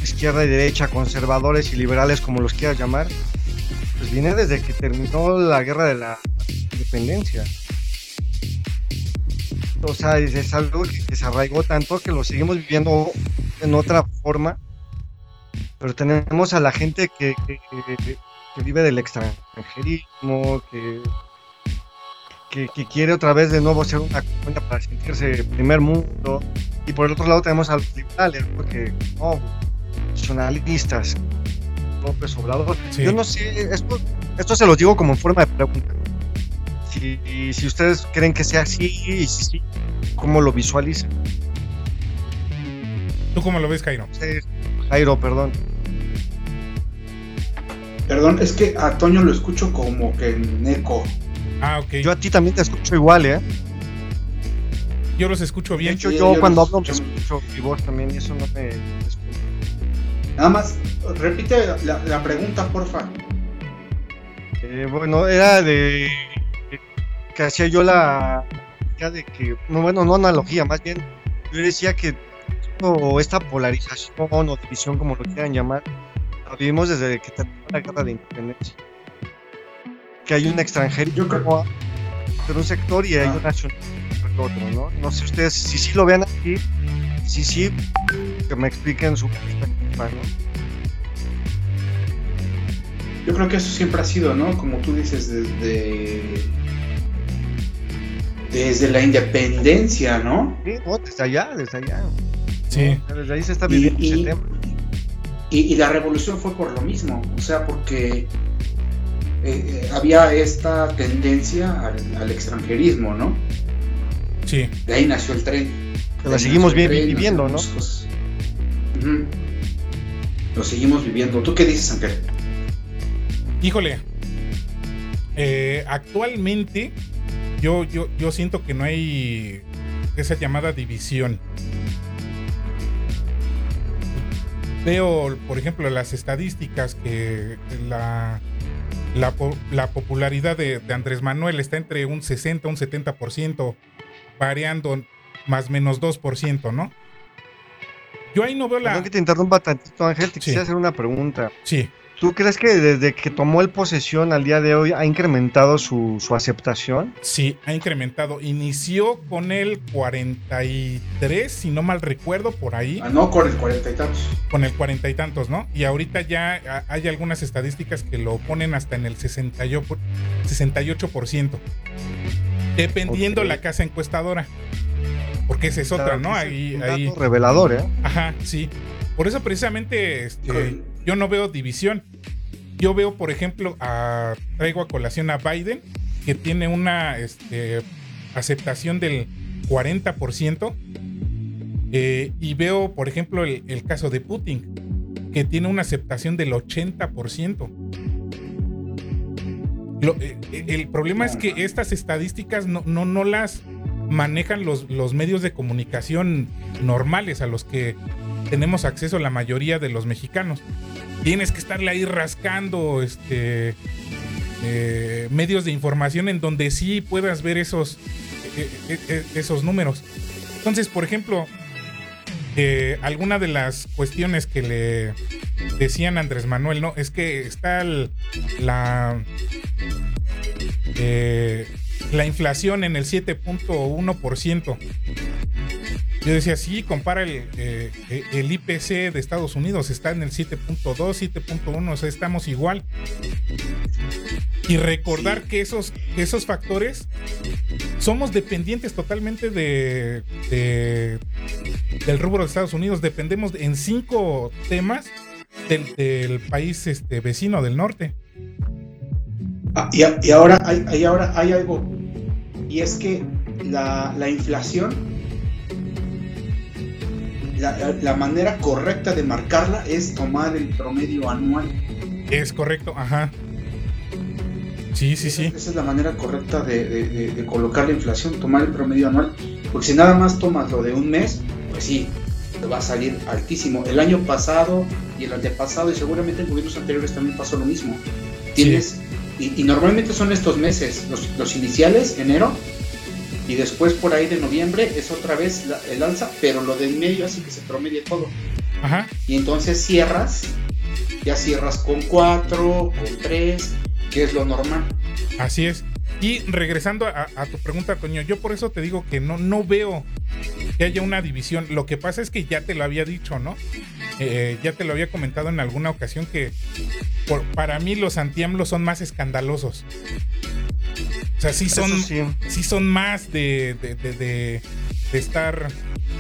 izquierda y derecha, conservadores y liberales, como los quieras llamar, pues viene desde que terminó la guerra de la independencia. O sea, es algo que, se arraigó tanto que lo seguimos viviendo en otra forma. Pero tenemos a la gente que, vive del extranjerismo, que, que, quiere otra vez de nuevo ser una cuenta para sentirse primer mundo. Y por el otro lado tenemos a los liberales, porque no, nacionalistas, López Obrador. Yo no sé, esto, esto se lo digo como en forma de pregunta. Si, si ustedes creen que sea así y si sí, ¿cómo lo visualizan? ¿Tú cómo lo ves, Jairo? Jairo, perdón. Perdón, es que a Toño lo escucho como que en eco. Ah, ok. Yo a ti también te escucho igual, ¿eh? Yo los escucho bien. De hecho, yo, cuando hablo me escucho mi voz también y eso no me Nada más, repite la, pregunta, porfa. Eh, bueno, era de que hacía yo la ya de que, no, bueno, no analogía, más bien yo decía que o esta polarización o división, como lo quieran llamar, la vivimos desde que terminó la guerra de independencia. Que hay un extranjero yo creo, de un sector y hay ah. un nacional otro, ¿no? No sé ustedes si sí lo vean aquí, si sí, que me expliquen su perspectiva, ¿no? Yo creo que eso siempre ha sido, ¿no? Como tú dices, desde, desde la independencia, ¿no? Sí, desde allá, desde allá. Sí. Desde ahí se está viviendo y, ese tema. Y, la revolución fue por lo mismo, o sea, porque eh, eh, había esta tendencia al, extranjerismo, ¿no? Sí. De ahí nació el tren. la seguimos viviendo, ¿no? Lo seguimos viviendo. ¿Tú qué dices, Ángel? Híjole, eh, actualmente yo, yo, yo siento que no hay esa llamada división. Veo, por ejemplo, las estadísticas que la, la, popularidad de, Andrés Manuel está entre un 60 un 70%, variando más menos 2%, ¿no? Yo ahí no veo la... Perdón que te interrumpa tantito, Ángel, te quisiera hacer una pregunta. Sí ¿Tú crees que desde que tomó el posesión al día de hoy ha incrementado su, su aceptación? Sí, ha incrementado. Inició con el 43, si no mal recuerdo, por ahí. Ah, no, con el cuarenta y tantos. Con el cuarenta y tantos, ¿no? Y ahorita ya hay algunas estadísticas que lo ponen hasta en el 68%. 68% dependiendo la casa encuestadora. Porque esa es otra, ¿no? Ahí, Un ahí. revelador, ¿eh? Ajá, sí. Por eso precisamente este. Yo no veo división. Yo veo, por ejemplo, a, traigo a colación a Biden, que tiene una este, aceptación del 40%. eh, y veo, por ejemplo, el, el caso de Putin, que tiene una aceptación del 80%. Lo- eh, eh, el problema es que estas estadísticas no, no, no las manejan los, los medios de comunicación normales a los que tenemos acceso la mayoría de los mexicanos. Tienes que estarle ahí rascando este eh, medios de información en donde sí puedas ver esos, eh, eh, eh, esos números. Entonces, por ejemplo, alguna de las cuestiones que le decían Andrés Manuel, ¿no? Es que está la, la inflación en el 7.1%. Yo decía, sí, compara el, eh, el IPC de Estados Unidos, está en el 7.2, 7.1, o sea, estamos igual. Y recordar que, esos, esos factores somos dependientes totalmente de, de- del rubro de Estados Unidos. Dependemos en cinco temas del, del país este, vecino del norte. Ah, y, a- y ahora hay, y ahora hay algo, y es que la, la inflación, la, manera correcta de marcarla es tomar el promedio anual. Es correcto, ajá. Sí, sí, sí. Esa es la manera correcta de, de- de- de colocar la inflación, tomar el promedio anual. Porque si nada más tomas lo de un mes, pues sí, te va a salir altísimo. El año pasado y el antepasado, y seguramente en gobiernos anteriores también pasó lo mismo. Tienes, y, y normalmente son estos meses, los, los iniciales, enero, y después por ahí de noviembre es otra vez la- el alza, pero lo del medio hace que se promedie todo. Ajá. Y entonces cierras, ya cierras con 4, con 3, que es lo normal. Así es. Y regresando a, a tu pregunta, Toño, yo por eso te digo que no, no veo que haya una división. Lo que pasa es que ya te lo había dicho, ¿no? Eh, ya te lo había comentado en alguna ocasión que por- para mí los antiamblos son más escandalosos. O sea, sí son, sí. sí son más de- de- de estar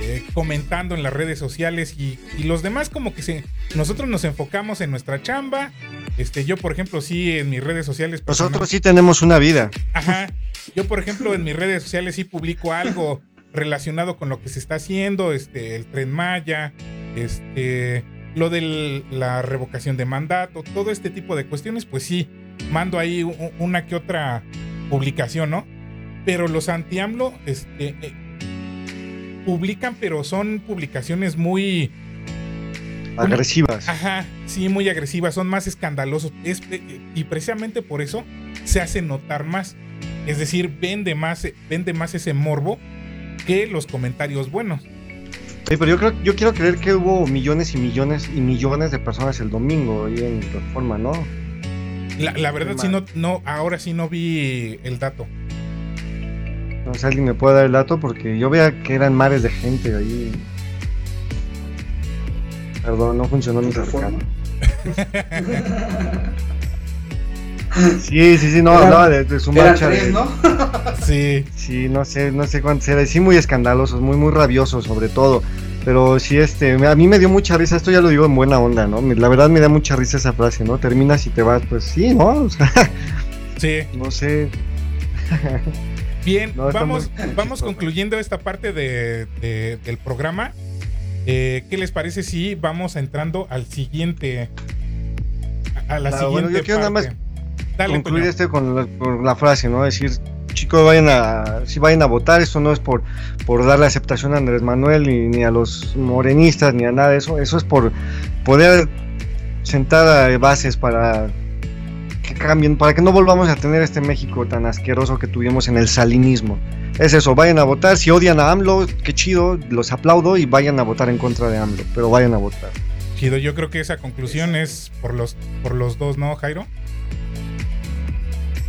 eh, comentando en las redes sociales y, y los demás como que se, nosotros nos enfocamos en nuestra chamba. Este, yo, por ejemplo, sí en mis redes sociales. Nosotros sí tenemos una vida. Ajá. Yo, por ejemplo, en mis redes sociales sí publico algo relacionado con lo que se está haciendo, este, el tren Maya, este, lo de la revocación de mandato, todo este tipo de cuestiones, pues sí, mando ahí una que otra publicación, ¿no? Pero los anti-AMLO, este, eh, publican, pero son publicaciones muy, Agresivas. Ajá, sí, muy agresivas, son más escandalosos. Es- eh, y precisamente por eso se hace notar más. Es decir, vende más, vende más ese morbo que los comentarios buenos. Oye, pero yo creo, yo quiero creer que hubo millones y millones y millones de personas el domingo ahí en Reforma, ¿no? La, la verdad, sí, no, no, ahora sí no vi el dato. No sé, alguien me puede dar el dato porque yo veía que eran mares de gente ahí. Perdón, no funcionó mi Reforma. Sí, sí, sí, no, Eran- hablaba de, de su marcha. tres, de- ¿no? Sí, Sí, no sé, no sé cuántos eran. Sí, muy escandalosos, muy, muy rabiosos sobre todo. Pero sí, este, a mí me dio mucha risa, esto ya lo digo en buena onda, ¿no? La verdad me da mucha risa esa frase, ¿no? Terminas y te vas, pues sí, ¿no? O sea, sí. no sé. Bien, No, vamos, muy- vamos concluyendo esta parte de- de- del programa. Eh, ¿Qué les parece si vamos entrando al siguiente? A la Ah, siguiente bueno, yo quiero nada parte? Dale, concluir este con la, con la frase, ¿no? Decir, chicos, vayan a, si vayan a votar, esto no es por, por darle aceptación a Andrés Manuel ni, ni a los morenistas ni a nada de eso, eso es por poder sentar bases para que cambien, para que no volvamos a tener este México tan asqueroso que tuvimos en el salinismo. Es eso, vayan a votar, si odian a AMLO, qué chido, los aplaudo y vayan a votar en contra de AMLO, pero vayan a votar. Chido, yo creo que esa conclusión es por los, por los dos, ¿no, Jairo?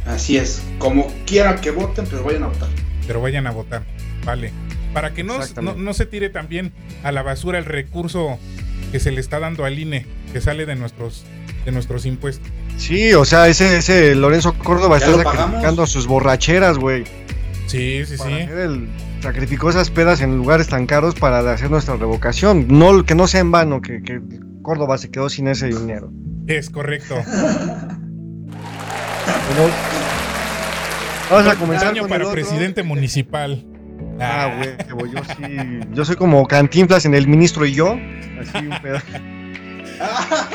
Así es. Como quieran que voten, pero vayan a votar. Pero vayan a votar. Vale. Para que no, no, no se tire también a la basura el recurso que se le está dando al INE, que sale de nuestros, de nuestros impuestos. Sí, o sea, ese, ese Lorenzo Córdoba está pagamos. sacrificando sus borracheras, güey. Sí, sí, Para sí. hacer el- sacrificó esas pedas en lugares tan caros para hacer nuestra revocación. No, que no sea en vano que, que Córdoba se quedó sin ese dinero. Es correcto. Bueno, vamos a comenzar Año con para el otro. presidente municipal. Ah, güey, yo sí. Yo soy como Cantinflas en El Ministro y yo. Así un pedo.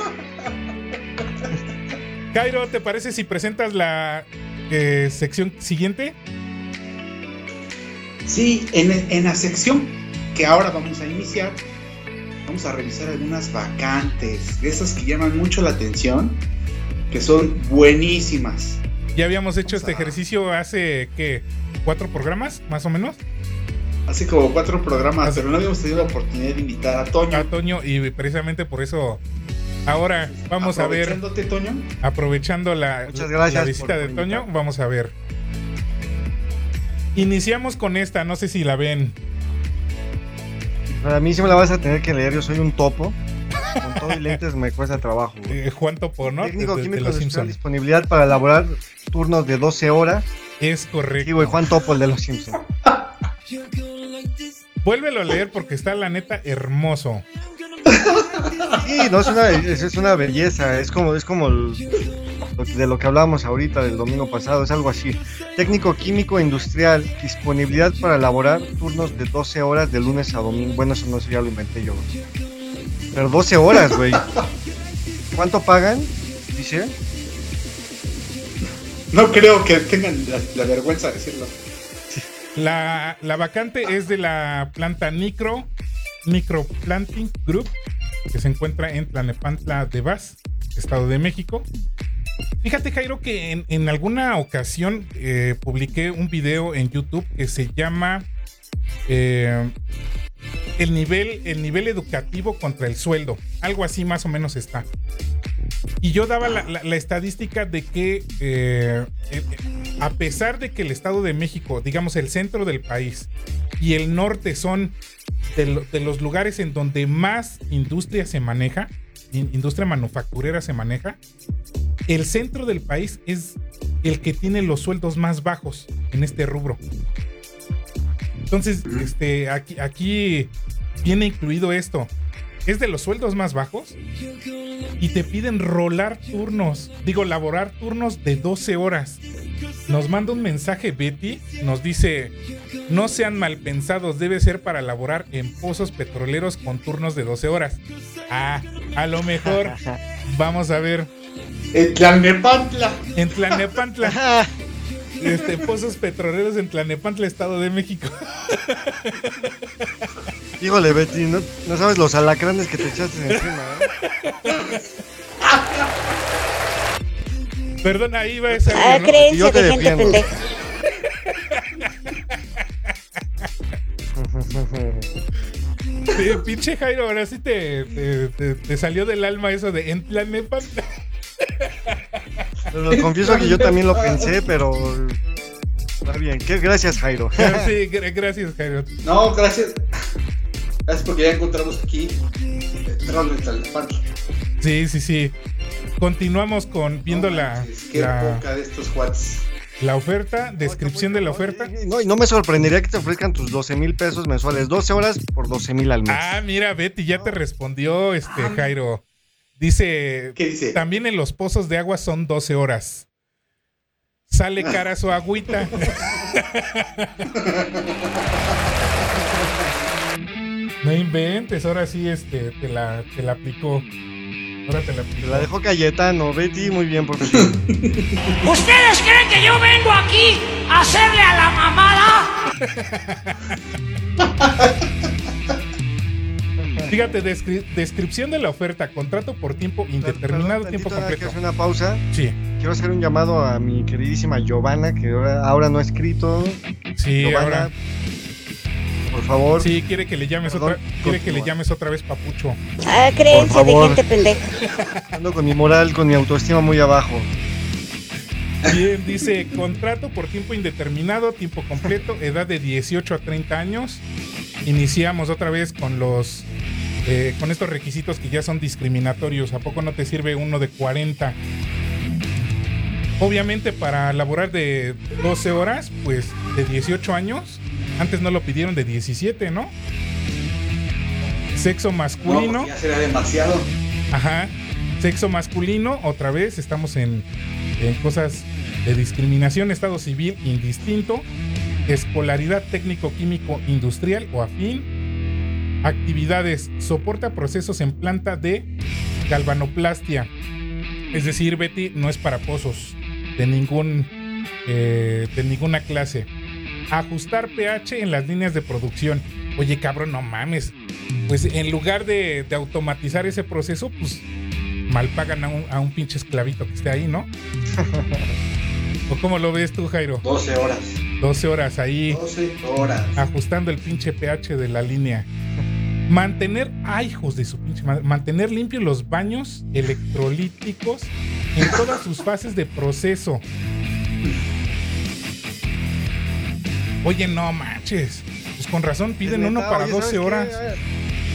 Jairo, ¿te parece si presentas la eh, sección siguiente? Sí, en, en la sección que ahora vamos a iniciar, vamos a revisar algunas vacantes, de esas que llaman mucho la atención, que son buenísimas. Ya habíamos hecho Vamos este a- ejercicio hace, ¿qué? ¿Cuatro programas, más o menos? Hace como cuatro programas, pero no habíamos tenido la oportunidad de invitar a Toño. A Toño, y precisamente por eso ahora vamos a ver, Toño. aprovechando la, la visita de Toño, vamos a ver. Iniciamos con esta, no sé si la ven. Para mí sí me la vas a tener que leer. Yo soy un topo. Con todo y lentes me cuesta trabajo. Eh, Juan Topo, ¿no? Técnico De- químico los de Simpson. disponibilidad para elaborar turnos de 12 horas. Es Sí, correcto. güey, Juan Topo, el de los Simpsons. Vuélvelo a leer porque está la neta hermoso. Sí, no es una, es, es una belleza, es como, es como el- lo que- de lo que hablábamos ahorita del domingo pasado, es algo así. Técnico químico industrial, disponibilidad para elaborar turnos de 12 horas de lunes a domingo. Bueno, eso no eso ya lo inventé yo. Pero 12 horas, güey. ¿Cuánto pagan? Dice. No creo que tengan la, la vergüenza de decirlo. La, la vacante es de la planta Micro, Microplanting Group, que se encuentra en Tlanepantla de Vaz, Estado de México. Fíjate, Jairo, que en, en alguna ocasión eh, publiqué un video en YouTube que se llama eh, el, nivel, el nivel educativo contra el sueldo. Algo así más o menos está. Y yo daba la, estadística de que eh, eh, a pesar de que el Estado de México, digamos el centro del país y el norte son de, lo- de los lugares en donde más industria se maneja, in- industria manufacturera se maneja, el centro del país es el que tiene los sueldos más bajos en este rubro. Entonces, este, aquí, aquí viene incluido esto. Es de los sueldos más bajos y te piden rolar turnos, digo, laborar turnos de 12 horas. Nos manda un mensaje Betty, nos dice, no sean mal pensados, debe ser para laborar en pozos petroleros con turnos de 12 horas. Ah, a lo mejor, vamos a ver, En Tlalnepantla. en Tlanepantla, este, pozos petroleros en Tlanepantla, Estado de México. Híjole, Betty, no, no sabes los alacranes que te echaste encima, ¿eh? Perdón, ahí va esa. Ah, ¿no? creencia Yo te de gente defiendo. pendeja. Sí, pinche Jairo, ahora sí te, te, te- te salió del alma eso de en Tlanepantla. Pero confieso que yo también lo pensé, pero está bien. ¿Qué? Gracias, Jairo. Sí, gra- gracias, Jairo. No, gracias. Gracias porque ya encontramos aquí petróleo en Tlalnepantla. Sí, sí, sí. Continuamos con viendo No la, Qué la, poca de estos cuates. la oferta, descripción de la oferta. No, y no me sorprendería que te ofrezcan tus 12 mil pesos mensuales. 12 horas por 12 mil al mes. Ah, mira, Betty ya te respondió este Jairo. Dice, ¿Qué dice? también en los pozos de agua son 12 horas. Sale cara su agüita. No inventes, ahora sí este te la, te la aplicó. Ahora te la Te aplicó. la dejó Cayetano, Betty, muy bien, profesor. ¿Ustedes creen que yo vengo aquí a hacerle a la mamada? Fíjate, descri- descripción de la oferta, contrato por tiempo indeterminado, Perdón, tiempo completo. hacer una pausa. Sí, Quiero hacer un llamado a mi queridísima Giovanna, que ahora, ahora no ha escrito. sí, Giovanna, ahora. Por favor. Sí, quiere que le llames Perdón, otra, quiere que le llames otra vez papucho. Ah, creencia de gente pendeja. Ando con mi moral, con mi autoestima muy abajo. Bien, dice contrato por tiempo indeterminado, tiempo completo, edad de 18 a 30 años. Iniciamos otra vez con los eh, con estos requisitos que ya son discriminatorios. ¿A poco no te sirve uno de 40? Obviamente para laborar de 12 horas, pues de 18 años. Antes no lo pidieron de 17, ¿no? Sexo No, masculino. porque ya sería demasiado. Ajá. Sexo masculino, otra vez, estamos en, en cosas de discriminación, estado civil indistinto, escolaridad técnico-químico industrial o afín, actividades, soporta procesos en planta de galvanoplastia. Es decir, Betty no es para pozos de ningún eh, de ninguna clase. Ajustar pH en las líneas de producción. Oye, cabrón, no mames. Pues en lugar de, de automatizar ese proceso, pues mal pagan a un, a un pinche esclavito que esté ahí, ¿no? ¿O cómo lo ves tú, Jairo? 12 horas. 12 horas ahí 12 horas. ajustando el pinche pH de la línea. Mantener, ay, hijos de su pinche madre, mantener limpios los baños electrolíticos en todas sus fases de proceso. Oye, no manches. Pues con razón piden uno para oye, 12 ¿sabes qué? horas.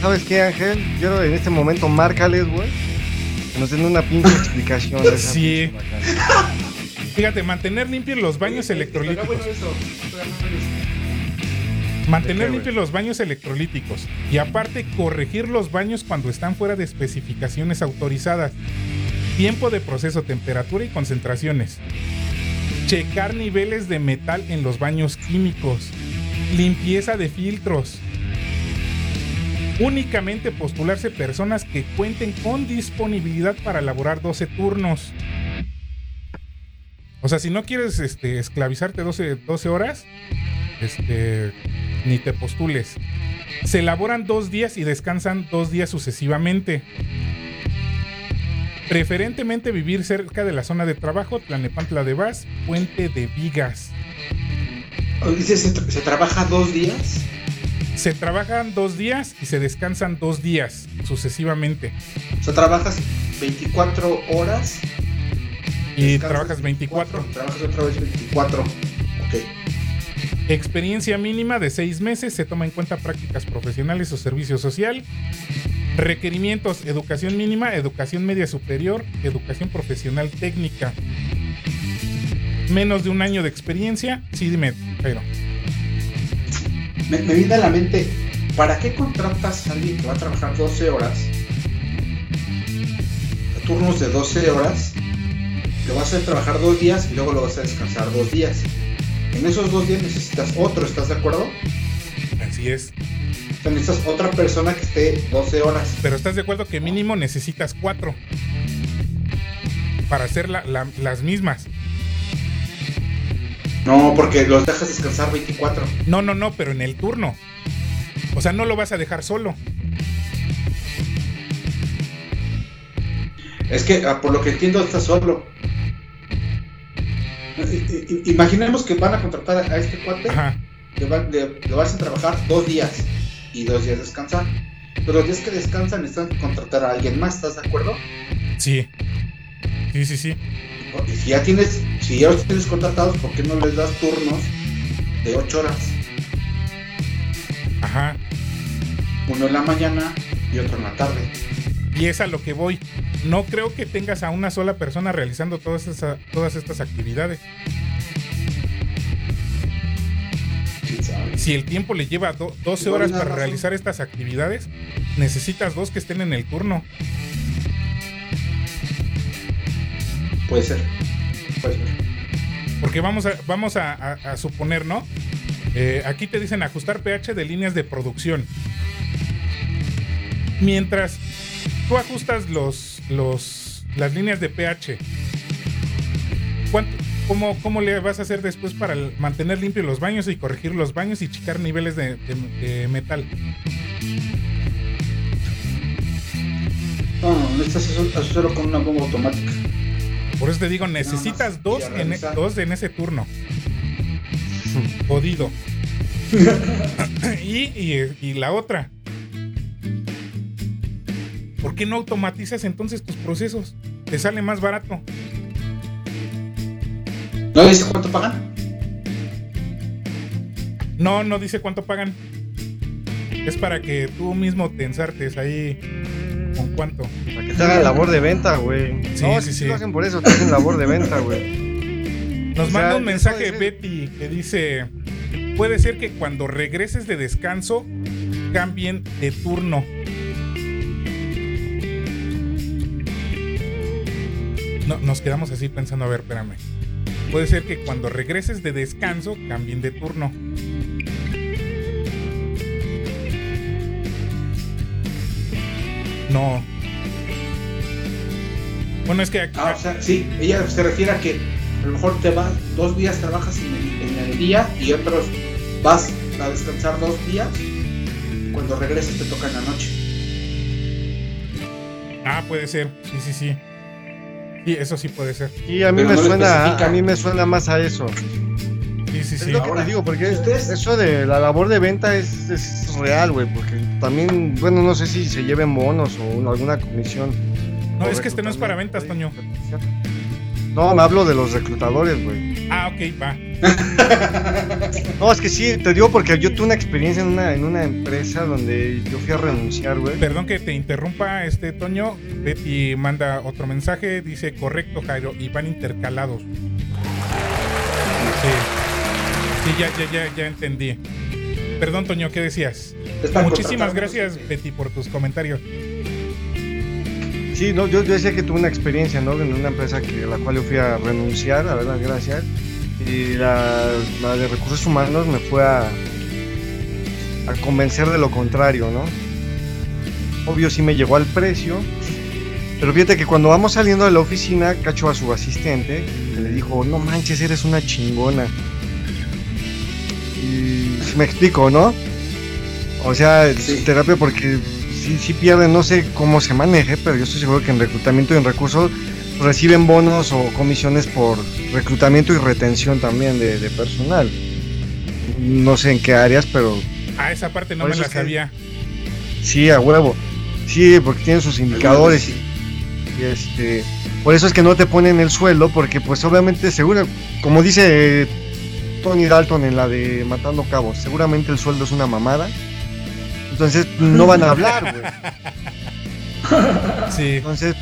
¿Sabes qué, Ángel? Yo en este momento márcales, güey. Que nos den una pinche explicación. de esa Sí. Fíjate, mantener limpios los baños electrolíticos. bueno eso. Mantener ¿De qué, limpios los baños electrolíticos. Y aparte, corregir los baños cuando están fuera de especificaciones autorizadas. Tiempo de proceso, temperatura y concentraciones. Checar niveles de metal en los baños químicos. Limpieza de filtros. Únicamente postularse personas que cuenten con disponibilidad para elaborar 12 turnos. O sea, si no quieres este, esclavizarte 12, 12 horas, este, ni te postules. Se elaboran dos días y descansan dos días sucesivamente. Preferentemente vivir cerca de la zona de trabajo, Tlanepantla de Vaz, Puente de Vigas. ¿se, tra- se trabaja dos días? Se trabajan dos días y se descansan dos días sucesivamente. O sea, trabajas 24 horas. Y trabajas 24. Trabajas otra vez 24. Ok. Experiencia mínima de seis meses. Se toma en cuenta prácticas profesionales o servicio social. Requerimientos: educación mínima, educación media superior, educación profesional técnica. Menos de un año de experiencia. Sí, dime, pero. Me, me viene a la mente, ¿para qué contratas a alguien que va a trabajar 12 horas? Turnos de 12 horas. Lo vas a hacer trabajar dos días y luego lo vas a descansar dos días. En esos dos días necesitas otro, ¿estás de acuerdo? Así es. Sea, necesitas otra persona que esté 12 horas. Pero estás de acuerdo que mínimo necesitas cuatro. Para hacer la- la- las mismas. No, porque los dejas descansar 24. No, no, no, pero en el turno. O sea, no lo vas a dejar solo. Es que, ah, por lo que entiendo, estás solo. Imaginemos que van a contratar a este cuate. Ajá. le, va- le- le vas a trabajar dos días y dos días descansar. Pero los días que descansan necesitan contratar a alguien más, ¿estás de acuerdo? Sí. Sí, sí, sí. Y si ya tienes, si ya los tienes contratados, ¿por qué no les das turnos de 8 horas? Ajá. Uno en la mañana y otro en la tarde. Y es a lo que voy. No creo que tengas a una sola persona realizando todas, todas estas actividades. Si el tiempo le lleva do- 12 Igual horas para realizar estas actividades, necesitas dos que estén en el turno. Puede ser. Puede ser. Porque vamos a, vamos a, a- a suponer, ¿no? Eh, aquí te dicen ajustar pH de líneas de producción. Mientras tú ajustas los, los, las líneas de pH, ¿cuánto- cómo, cómo le vas a hacer después para mantener limpios los baños y corregir los baños y checar niveles de, de- de metal? No, no, necesitas solo con una bomba automática. Por eso te digo, necesitas dos en, e- dos en ese turno. Jodido. Y, y- y la otra. ¿Por qué no automatizas entonces tus procesos? Te sale más barato. ¿No dice cuánto pagan? No, no dice cuánto pagan. Es para que tú mismo te ensartes ahí con cuánto. Para que te hagan labor de venta, güey. Sí, no, sí, sí, lo hacen por eso, te hacen labor de venta, güey. Nos O sea, manda un mensaje es- Betty que dice, puede ser que cuando regreses de descanso cambien de turno. No, nos quedamos así pensando, a ver, espérame. Puede ser que cuando regreses de descanso cambien de turno. No. Bueno, es que aquí, Ah, o sea, sí, ella se refiere a que a lo mejor te vas, dos días trabajas en el, en el día y otros vas a descansar dos días. Cuando regreses te toca en la noche. Ah, puede ser. Sí, sí, sí. Sí, eso sí puede ser. Y a mí Pero me no suena, a mí me suena más a eso. Sí, sí, Es sí. lo que te digo, porque es- ustedes- eso de la labor de venta es, es real, güey, porque también, bueno, no sé si se lleven bonos o un- alguna comisión. No, es que este no es para ventas, Toño. No, me hablo de los reclutadores, güey. Ah, ok, va. No, es que sí, te digo porque yo tuve una experiencia en una, en una empresa donde yo fui a renunciar, güey. Perdón que te interrumpa, este Toño. Betty manda otro mensaje. Dice, correcto, Jairo, y van intercalados. Sí. Sí, ya, ya, ya, ya entendí. Perdón, Toño, ¿qué decías? Muchísimas gracias, Betty, por tus comentarios. Sí, no, yo, yo decía que tuve una experiencia, ¿no? En una empresa que a la cual yo fui a renunciar, a ver las gracias. Y la, la de recursos humanos me fue a, a convencer de lo contrario, ¿no? Obvio sí me llegó al precio. Pero fíjate que cuando vamos saliendo de la oficina, cacho a su asistente, que le dijo, no manches, eres una chingona. Y me explico, ¿no? O sea, Sí. terapia porque sí, sí pierden, no sé cómo se maneje, pero yo estoy seguro que en reclutamiento y en recursos reciben bonos o comisiones por reclutamiento y retención también de, de personal. No sé en qué áreas, pero Ah, esa parte no me la es que- sabía. sí, a huevo. Sí, porque tienen sus indicadores Sí. y este por eso es que no te ponen el sueldo porque pues obviamente seguro como dice Tony Dalton en la de Matando Cabos seguramente el sueldo es una mamada entonces no van a hablar güey Sí. entonces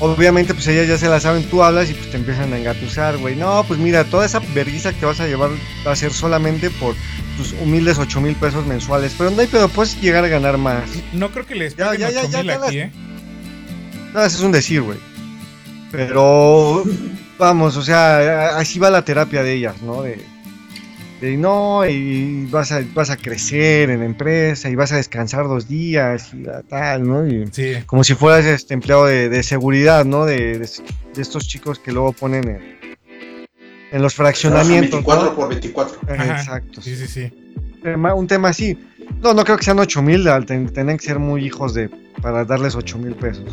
obviamente pues ellas ya se la saben tú hablas y pues te empiezan a engatusar güey no pues mira toda esa vergüenza que vas a llevar va a ser solamente por tus humildes 8 mil pesos mensuales pero no hay pedo puedes llegar a ganar más No creo que les Ya, paguen ya, ya, 8 ya, mil aquí, las- ¿eh? No, eso es un decir, güey. Pero vamos, o sea, así va la terapia de ellas, ¿no? De, de no, y vas a, vas a crecer en la empresa y vas a descansar dos días y tal, ¿no? Y Sí. como si fueras este empleado de, de seguridad, ¿no? De, de- de estos chicos que luego ponen en, en los fraccionamientos. 24 ¿no? por 24. Ajá. Exacto. Sí, sí, sí. Tema- un tema así. No, no creo que sean 8 mil, tienen que ser muy hijos de para darles 8 mil pesos.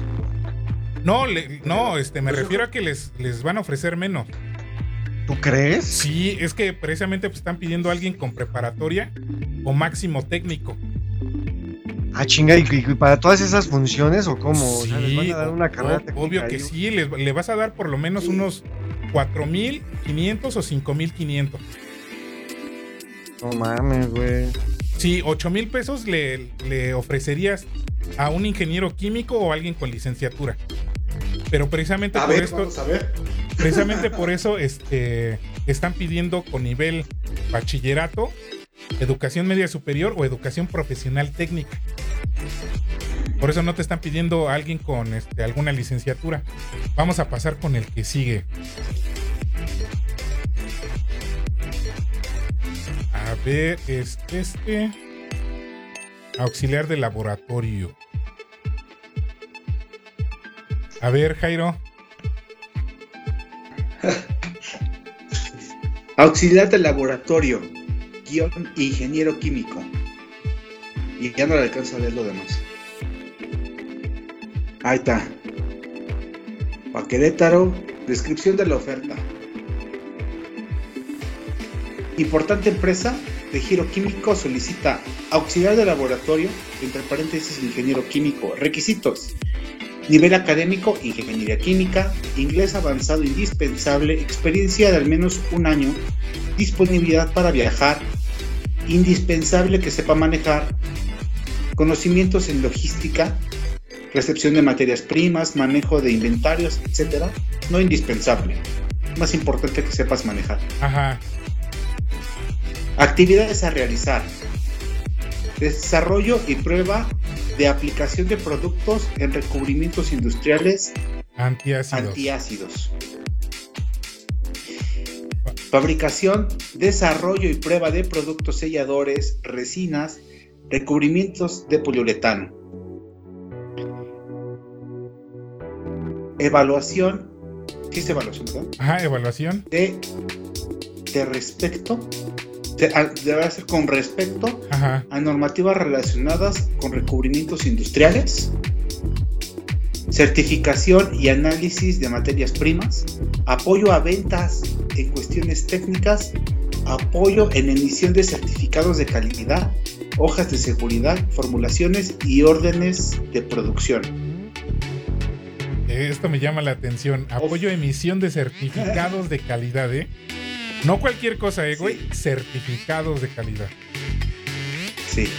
No, le- no, este, me Pues refiero a que les, les van a ofrecer menos. ¿Tú crees? Sí, es que precisamente pues, están pidiendo a alguien con preparatoria o máximo técnico. Ah, chinga, ¿y, y para todas esas funciones o cómo? O sea, ¿les van Sí, a dar una carrera o- técnica obvio que ahí? sí, le vas a dar por lo menos unos 4.500 o 5.500. No mames, güey. Sí, 8.000 pesos le, le ofrecerías a un ingeniero químico o alguien con licenciatura. Pero precisamente A por ver, esto, vamos a ver. precisamente por eso este, están pidiendo con nivel bachillerato, educación media superior o educación profesional técnica. Por eso no te están pidiendo a alguien con este, alguna licenciatura. Vamos a pasar con el que sigue. A ver, es este. Auxiliar de laboratorio. A ver, Jairo. Auxiliar de laboratorio, guion ingeniero químico. Y ya no le alcanzo a leer lo demás. Ahí está. Pa' Querétaro, descripción de la oferta. Importante empresa de giro químico solicita auxiliar de laboratorio, entre paréntesis ingeniero químico, requisitos. Nivel académico, ingeniería química, inglés avanzado indispensable, experiencia de al menos un año, disponibilidad para viajar, indispensable que sepa manejar, conocimientos en logística, recepción de materias primas, manejo de inventarios, etc. No indispensable. Más importante que sepas manejar. Ajá. Actividades a realizar. Desarrollo y prueba de aplicación de productos en recubrimientos industriales Antiácidos. antiácidos. Fabricación, desarrollo y prueba de productos selladores, resinas, recubrimientos de poliuretano. Evaluación, ¿qué es evaluación? perdón? Ajá, evaluación. De, de respecto, de- a- debe ser con respecto Ajá. a normativas relacionadas con recubrimientos industriales, certificación y análisis de materias primas, apoyo a ventas en cuestiones técnicas, apoyo en emisión de certificados de calidad, hojas de seguridad, formulaciones y órdenes de producción. Eh, Esto me llama la atención. Apoyo a emisión de certificados de calidad, ¿eh? No cualquier cosa, ¿eh, güey? Sí. Certificados de calidad. Sí.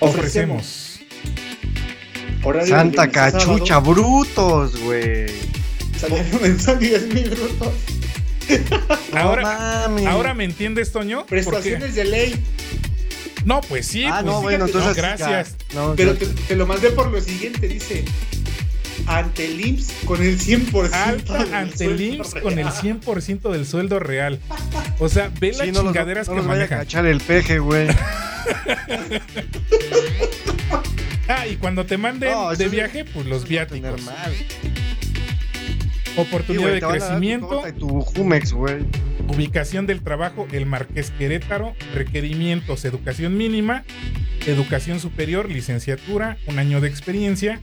Ofrecemos. Santa sábado, cachucha, brutos, güey. Mensual 10 mil brutos. No Ahora, mames. ahora me entiendes, Toño. Prestaciones de ley. No, pues sí. Ah, pues no, sí. bueno, entonces. no, gracias. No, Pero te lo mandé por lo siguiente, dice. Ante el IMSS con el 100% del Alta ante el con el real. 100% del sueldo real. O sea, ve sí, las no los- chingaderas no que los vaya a manejan. cachar el peje, güey. Ah, y cuando te manden No, de viaje, pues los viáticos. Oportunidad Sí, de crecimiento, torta y tu Jumex, güey. ubicación del trabajo, el Marqués Querétaro, requerimientos, educación mínima, educación superior, licenciatura, un año de experiencia,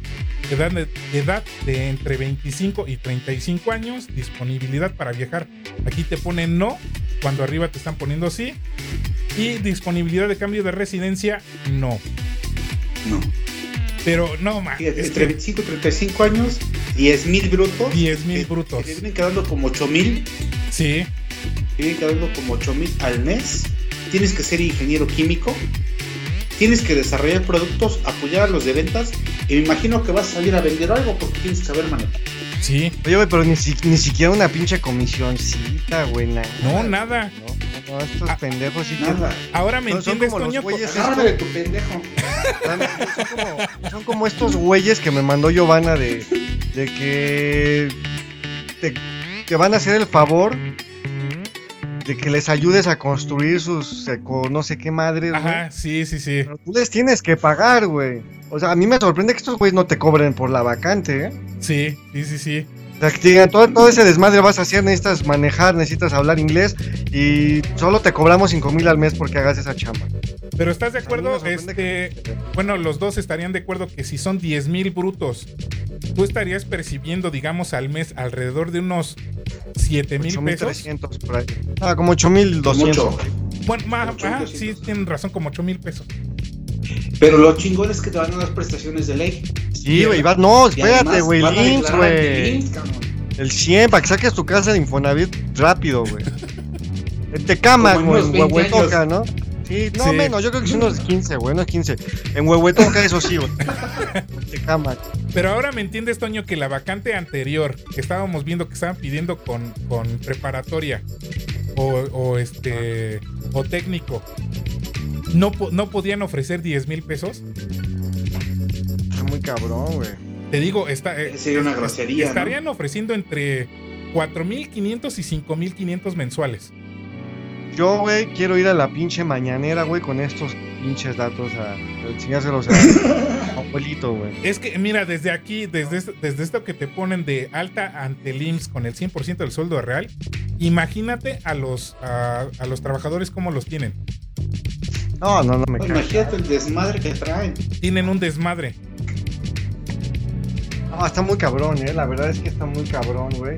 edad de, edad de entre 25 y 35 años, disponibilidad para viajar. Aquí te ponen no, cuando arriba te están poniendo sí, y disponibilidad de cambio de residencia, no. No. Pero no, más. Entre 25 y 35 años, 10 mil brutos. 10,000 que- brutos. Que te vienen quedando como 8 mil. Sí, Te vienen quedando como 8 mil al mes. Tienes que ser ingeniero químico. Tienes que desarrollar productos, apoyar a los de ventas. Y me imagino que vas a salir a vender algo porque tienes que saber manejar. Sí. Oye, güey, pero ni, si- ni siquiera una pinche comisioncita, güey. nada. No, nada. No, no, estos Ah, pendejos sí que. Ahora me Son- son entiendes, como los Toño. Agárrame de tu pendejo. Son como, son como estos güeyes que me mandó Giovanna de, de que te, te van a hacer el favor de que les ayudes a construir sus eco, no sé qué madres, güey. Ajá, sí, sí, sí. Pero tú les tienes que pagar, güey. O sea, a mí me sorprende que estos güeyes no te cobren por la vacante, ¿eh? Sí, sí, sí, sí. O sea, que digan, todo, todo ese desmadre vas a hacer, necesitas manejar, necesitas hablar inglés y solo te cobramos 5 mil al mes porque hagas esa chamba. Pero ¿estás de acuerdo? Este, que- bueno, los dos estarían de acuerdo que si son 10 mil brutos, tú estarías percibiendo, digamos, al mes alrededor de unos 7 mil pesos. 8,300 por ahí. Ah, como 8,200. Mucho. Bueno, más, Ocho, ajá, doscientos. sí, tienen razón, como 8 mil pesos. Pero lo chingón es que te van a dar prestaciones de ley. Sí, güey, va- no, espérate, güey, el güey. IMSS, cabrón. El 100, para que saques tu casa de Infonavit rápido, güey. En Tecama, güey, en 20 Huehuetoca, ¿no? Sí, no Sí. menos, yo creo que son unos 15, güey, unos 15. En Huehuetoca, eso sí, güey. En Tecama. Pero ahora me entiendes, Toño, que la vacante anterior que estábamos viendo que estaban pidiendo con, con preparatoria o, o este o técnico, no, no podían ofrecer 10 mil pesos. Es muy cabrón, güey. Te digo, está, eh, Sería una grosería, ¿no? estarían ofreciendo entre 4.500 y 5.500 mensuales. Yo, güey, quiero ir a la pinche mañanera, güey, con estos pinches datos a, a enseñárselos a, abuelito, güey. Es que, mira, desde aquí, desde, esto- desde esto que te ponen de alta ante el IMSS con el 100% del sueldo real, imagínate a los, a, a los trabajadores cómo los tienen. No, no, no me No, cae. imagínate el desmadre que traen. Tienen un desmadre. No, está muy cabrón, eh. La verdad es que está muy cabrón, güey.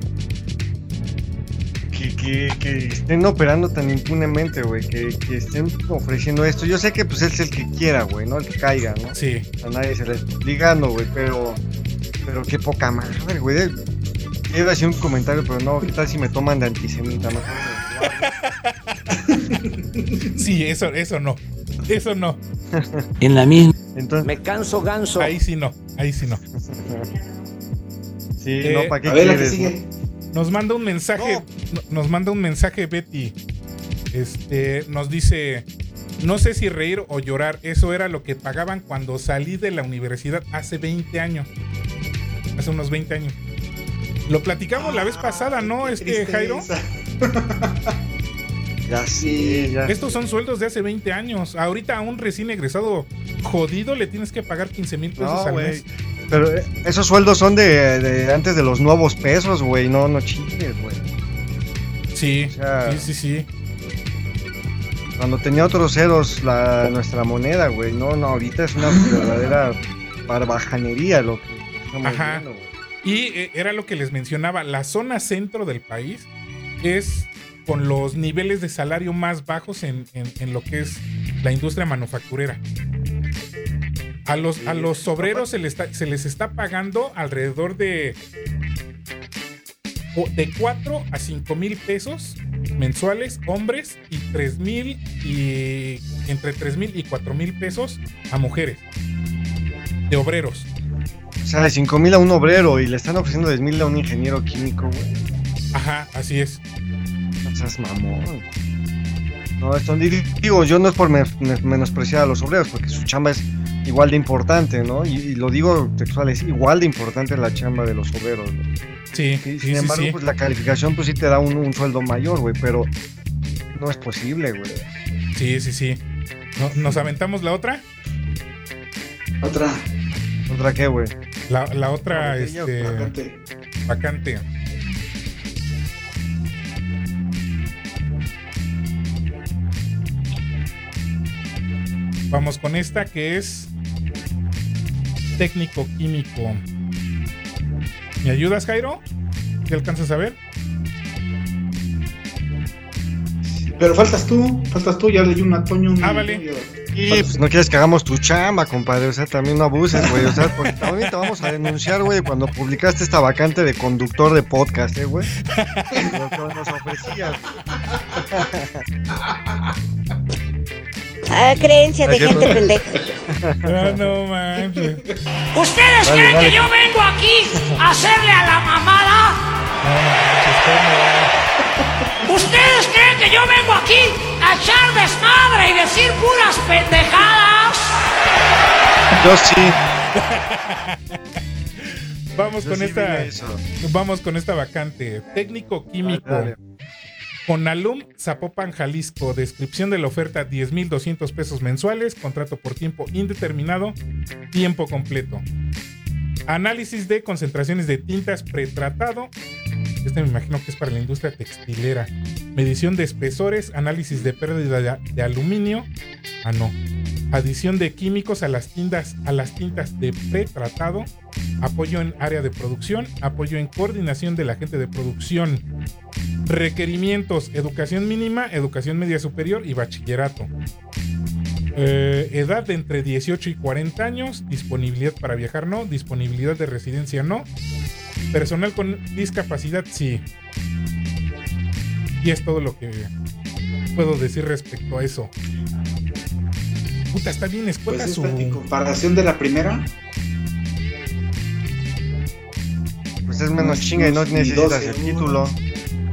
que, que, que estén operando tan impunemente, güey, que, que estén ofreciendo esto. Yo sé que pues es el que quiera, güey, ¿no? El que caiga, ¿no? Sí. A nadie se le está obligando, güey, pero, pero qué poca madre, güey. Iba a decir un comentario, pero no, ¿qué tal si me toman de antisemita? Guardo. Sí, eso, eso no. Eso no. en la misma Entonces, Me canso ganso. Ahí sí no. Ahí sí no. sí, Eh, no, ¿para qué A ver, quieres? sigue. Nos manda un mensaje. no- Nos manda un mensaje Betty. Este nos dice. No sé si reír o llorar. Eso era lo que pagaban cuando salí de la universidad hace 20 años. Hace unos 20 años. Lo platicamos la vez pasada, ¿no? Este Jairo. Ya sí, ya. Estos son sueldos de hace 20 años. Ahorita a un recién egresado jodido le tienes que pagar 15 mil pesos No, al mes. Pero eh, esos sueldos son de, de antes de los nuevos pesos, güey. No, no chingues, güey. Sí, O sea- sí, sí, sí. Cuando tenía otros ceros la, nuestra moneda, güey. No, no, ahorita es una verdadera barbajanería lo que estamos Ajá. viendo, güey. Y eh, era lo que les mencionaba, la zona centro del país es con los niveles de salario más bajos en, en- en lo que es la industria manufacturera. A los, a los obreros se les, está, se les está pagando alrededor de, de 4 a 5 mil pesos mensuales, hombres, y 3 mil y entre 3 mil y 4 mil pesos a mujeres, de obreros. O sea, de 5 mil a un obrero y le están ofreciendo 10 mil a un ingeniero químico, güey. Ajá, así es. No seas mamón. No, esto digo, yo no es por men- men- menospreciar a los obreros, porque su chamba es igual de importante, ¿no? Y, y lo digo textual, es igual de importante la chamba de los obreros, ¿no? Sí, Y, sí, sin sí, embargo, sí. pues la calificación pues sí te da un, un sueldo mayor, güey, pero no es posible, güey. Sí, sí, sí. No- ¿Nos aventamos la otra? Otra. ¿Otra qué, güey? La, la otra, este, Vacante. vacante. Vamos con esta que es técnico químico. ¿Me ayudas, Jairo? ¿Qué alcanzas a ver? Pero faltas tú, faltas tú, ya leí un- Ah, vale. Y pues no quieres que hagamos tu chamba, compadre. O sea, también no abuses, güey. O sea, porque también te vamos a denunciar, güey, cuando publicaste esta vacante de conductor de podcast, eh, güey. Lo que nos ofrecías. Ah, creencia de gente no. pendeja. Ah, no manches. ¿Ustedes creen que yo vengo aquí a hacerle a la mamada? No. ¿Ustedes creen que yo vengo aquí a echar desmadre y decir puras pendejadas? Yo sí. Vamos Yo con sí esta. Vamos con esta vacante. Técnico químico. Conalum Zapopan, Jalisco. Descripción de la oferta: 10,200 pesos mensuales. Contrato por tiempo indeterminado. Tiempo completo. Análisis de concentraciones de tintas pretratado. Este me imagino que es para la industria textilera. Medición de espesores. Análisis de pérdida de, de aluminio. Ah, no. Adición de químicos a las tintas, a las tintas de pretratado. Apoyo en área de producción. Apoyo en coordinación del agente de producción. Requerimientos: educación mínima, educación media superior y bachillerato. Eh, edad de entre 18 y 40 años. Disponibilidad para viajar, no. Disponibilidad de residencia, no. Personal con discapacidad, sí. Y es todo lo que puedo decir respecto a eso. Puta, está bien Pues escuela esta, su. en comparación de la primera, Pues es menos chinga y no necesitas 12, el título.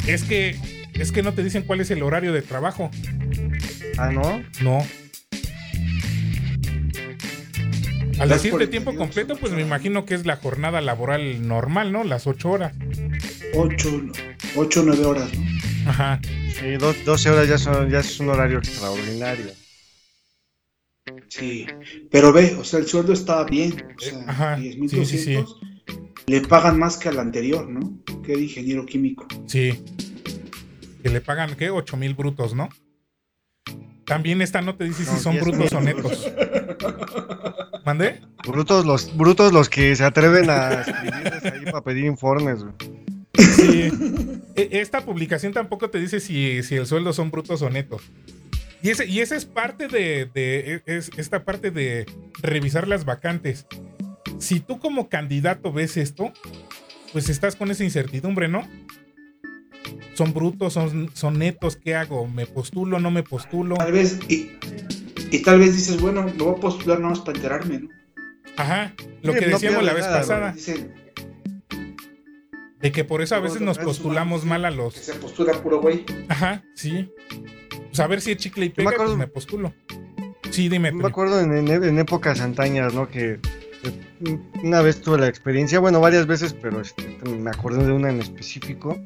Es que. Es que no te dicen cuál es el horario de trabajo. Ah, ¿no? No. Al decir de tiempo 42 completo, pues me imagino que es la jornada laboral normal, ¿no? Las 8 horas. 8, 8 9 horas, ¿no? Ajá. Sí, do- 12 horas ya, son, ya es un horario extraordinario. Sí. Pero ve, o sea, el sueldo está bien. O sea, Ajá, 10,200 sí, sí, le pagan más que al anterior, ¿no? Que de ingeniero químico. Sí. Que le pagan, ¿qué? 8 mil brutos, ¿no? También esta no te dice si son 10 brutos o netos. ¿Mandé? Brutos los, brutos los que se atreven a escribirles ahí para pedir informes, güey. Sí. E- Esta publicación tampoco te dice si, si el sueldo son brutos o netos. Y, ese, y esa es parte de, de- es esta parte de revisar las vacantes. Si tú como candidato ves esto, pues estás con esa incertidumbre, ¿no? Son brutos, son, son netos, ¿qué hago? ¿Me postulo, no me postulo? Tal vez, y, y tal vez dices, bueno, me voy a postular nada más para enterarme, ¿no? Ajá, lo Sí, que no decíamos la vez nada, pasada, Dicen de que por eso a veces nos postulamos mal a que los... se postula puro güey. Ajá, sí. Pues a ver si el chicle y me pega, acuerdo- pues me postulo. Sí, dime. Me acuerdo en, en- en épocas antañas, ¿no? Que eh, una vez tuve la experiencia, bueno, varias veces, pero este, me acuerdo de una en específico,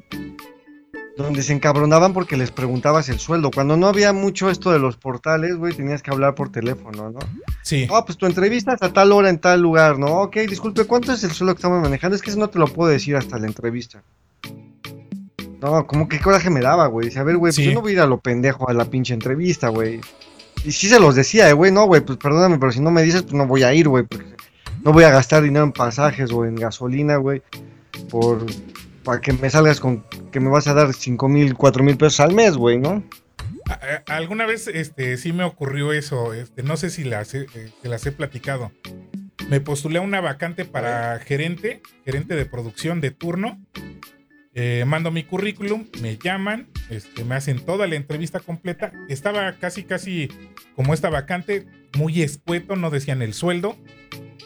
donde se encabronaban porque les preguntabas el sueldo. Cuando no había mucho esto de los portales, güey, tenías que hablar por teléfono, ¿no? Sí. Ah, pues tu entrevista es a tal hora en tal lugar, ¿no? Ok, disculpe, ¿cuánto es el sueldo que estamos manejando? Es que eso no te lo puedo decir hasta la entrevista. No, como que coraje me daba, güey. Dice, a ver, güey, Sí. pues yo no voy a ir a lo pendejo a la pinche entrevista, güey. Y sí se los decía, eh, güey, no, güey, pues perdóname, pero si no me dices, pues no voy a ir, güey, porque no voy a gastar dinero en pasajes o en gasolina, güey, por para que me salgas con que me vas a dar cinco mil, cuatro mil pesos al mes, güey, ¿no? A- Alguna vez este, sí me ocurrió eso. Este, no sé si las, he- eh, se las he platicado. Me postulé a una vacante para gerente, gerente de producción de turno. Eh, mando mi currículum, me llaman, este, me hacen toda la entrevista completa. Estaba casi, casi como esta vacante, muy escueto, no decían el sueldo.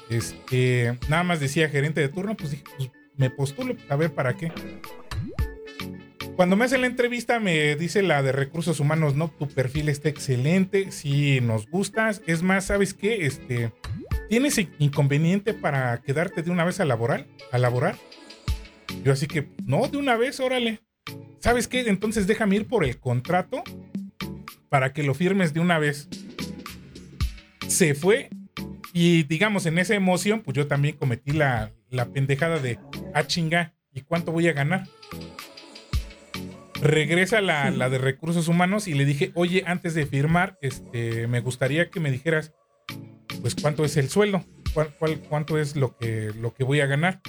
Este, nada más decía gerente de turno, pues dije, pues me postulo, a ver para qué. Cuando me hacen la entrevista me dice la de recursos humanos, no, tu perfil está excelente, sí nos gustas. Es más, ¿sabes qué? Este, ¿tienes inconveniente para quedarte de una vez a laborar? ¿A laborar? Yo así que, no, de una vez, órale. ¿Sabes qué? Entonces déjame ir por el contrato para que lo firmes de una vez. Se fue y digamos, en esa emoción, pues yo también cometí la, la pendejada de, ah, chinga, ¿y cuánto voy a ganar? Regresa la, la de recursos humanos y le dije, oye, antes de firmar, este, me gustaría que me dijeras, pues, cuánto es el sueldo, cuál, cuál- cuánto es lo que, lo que voy a ganar.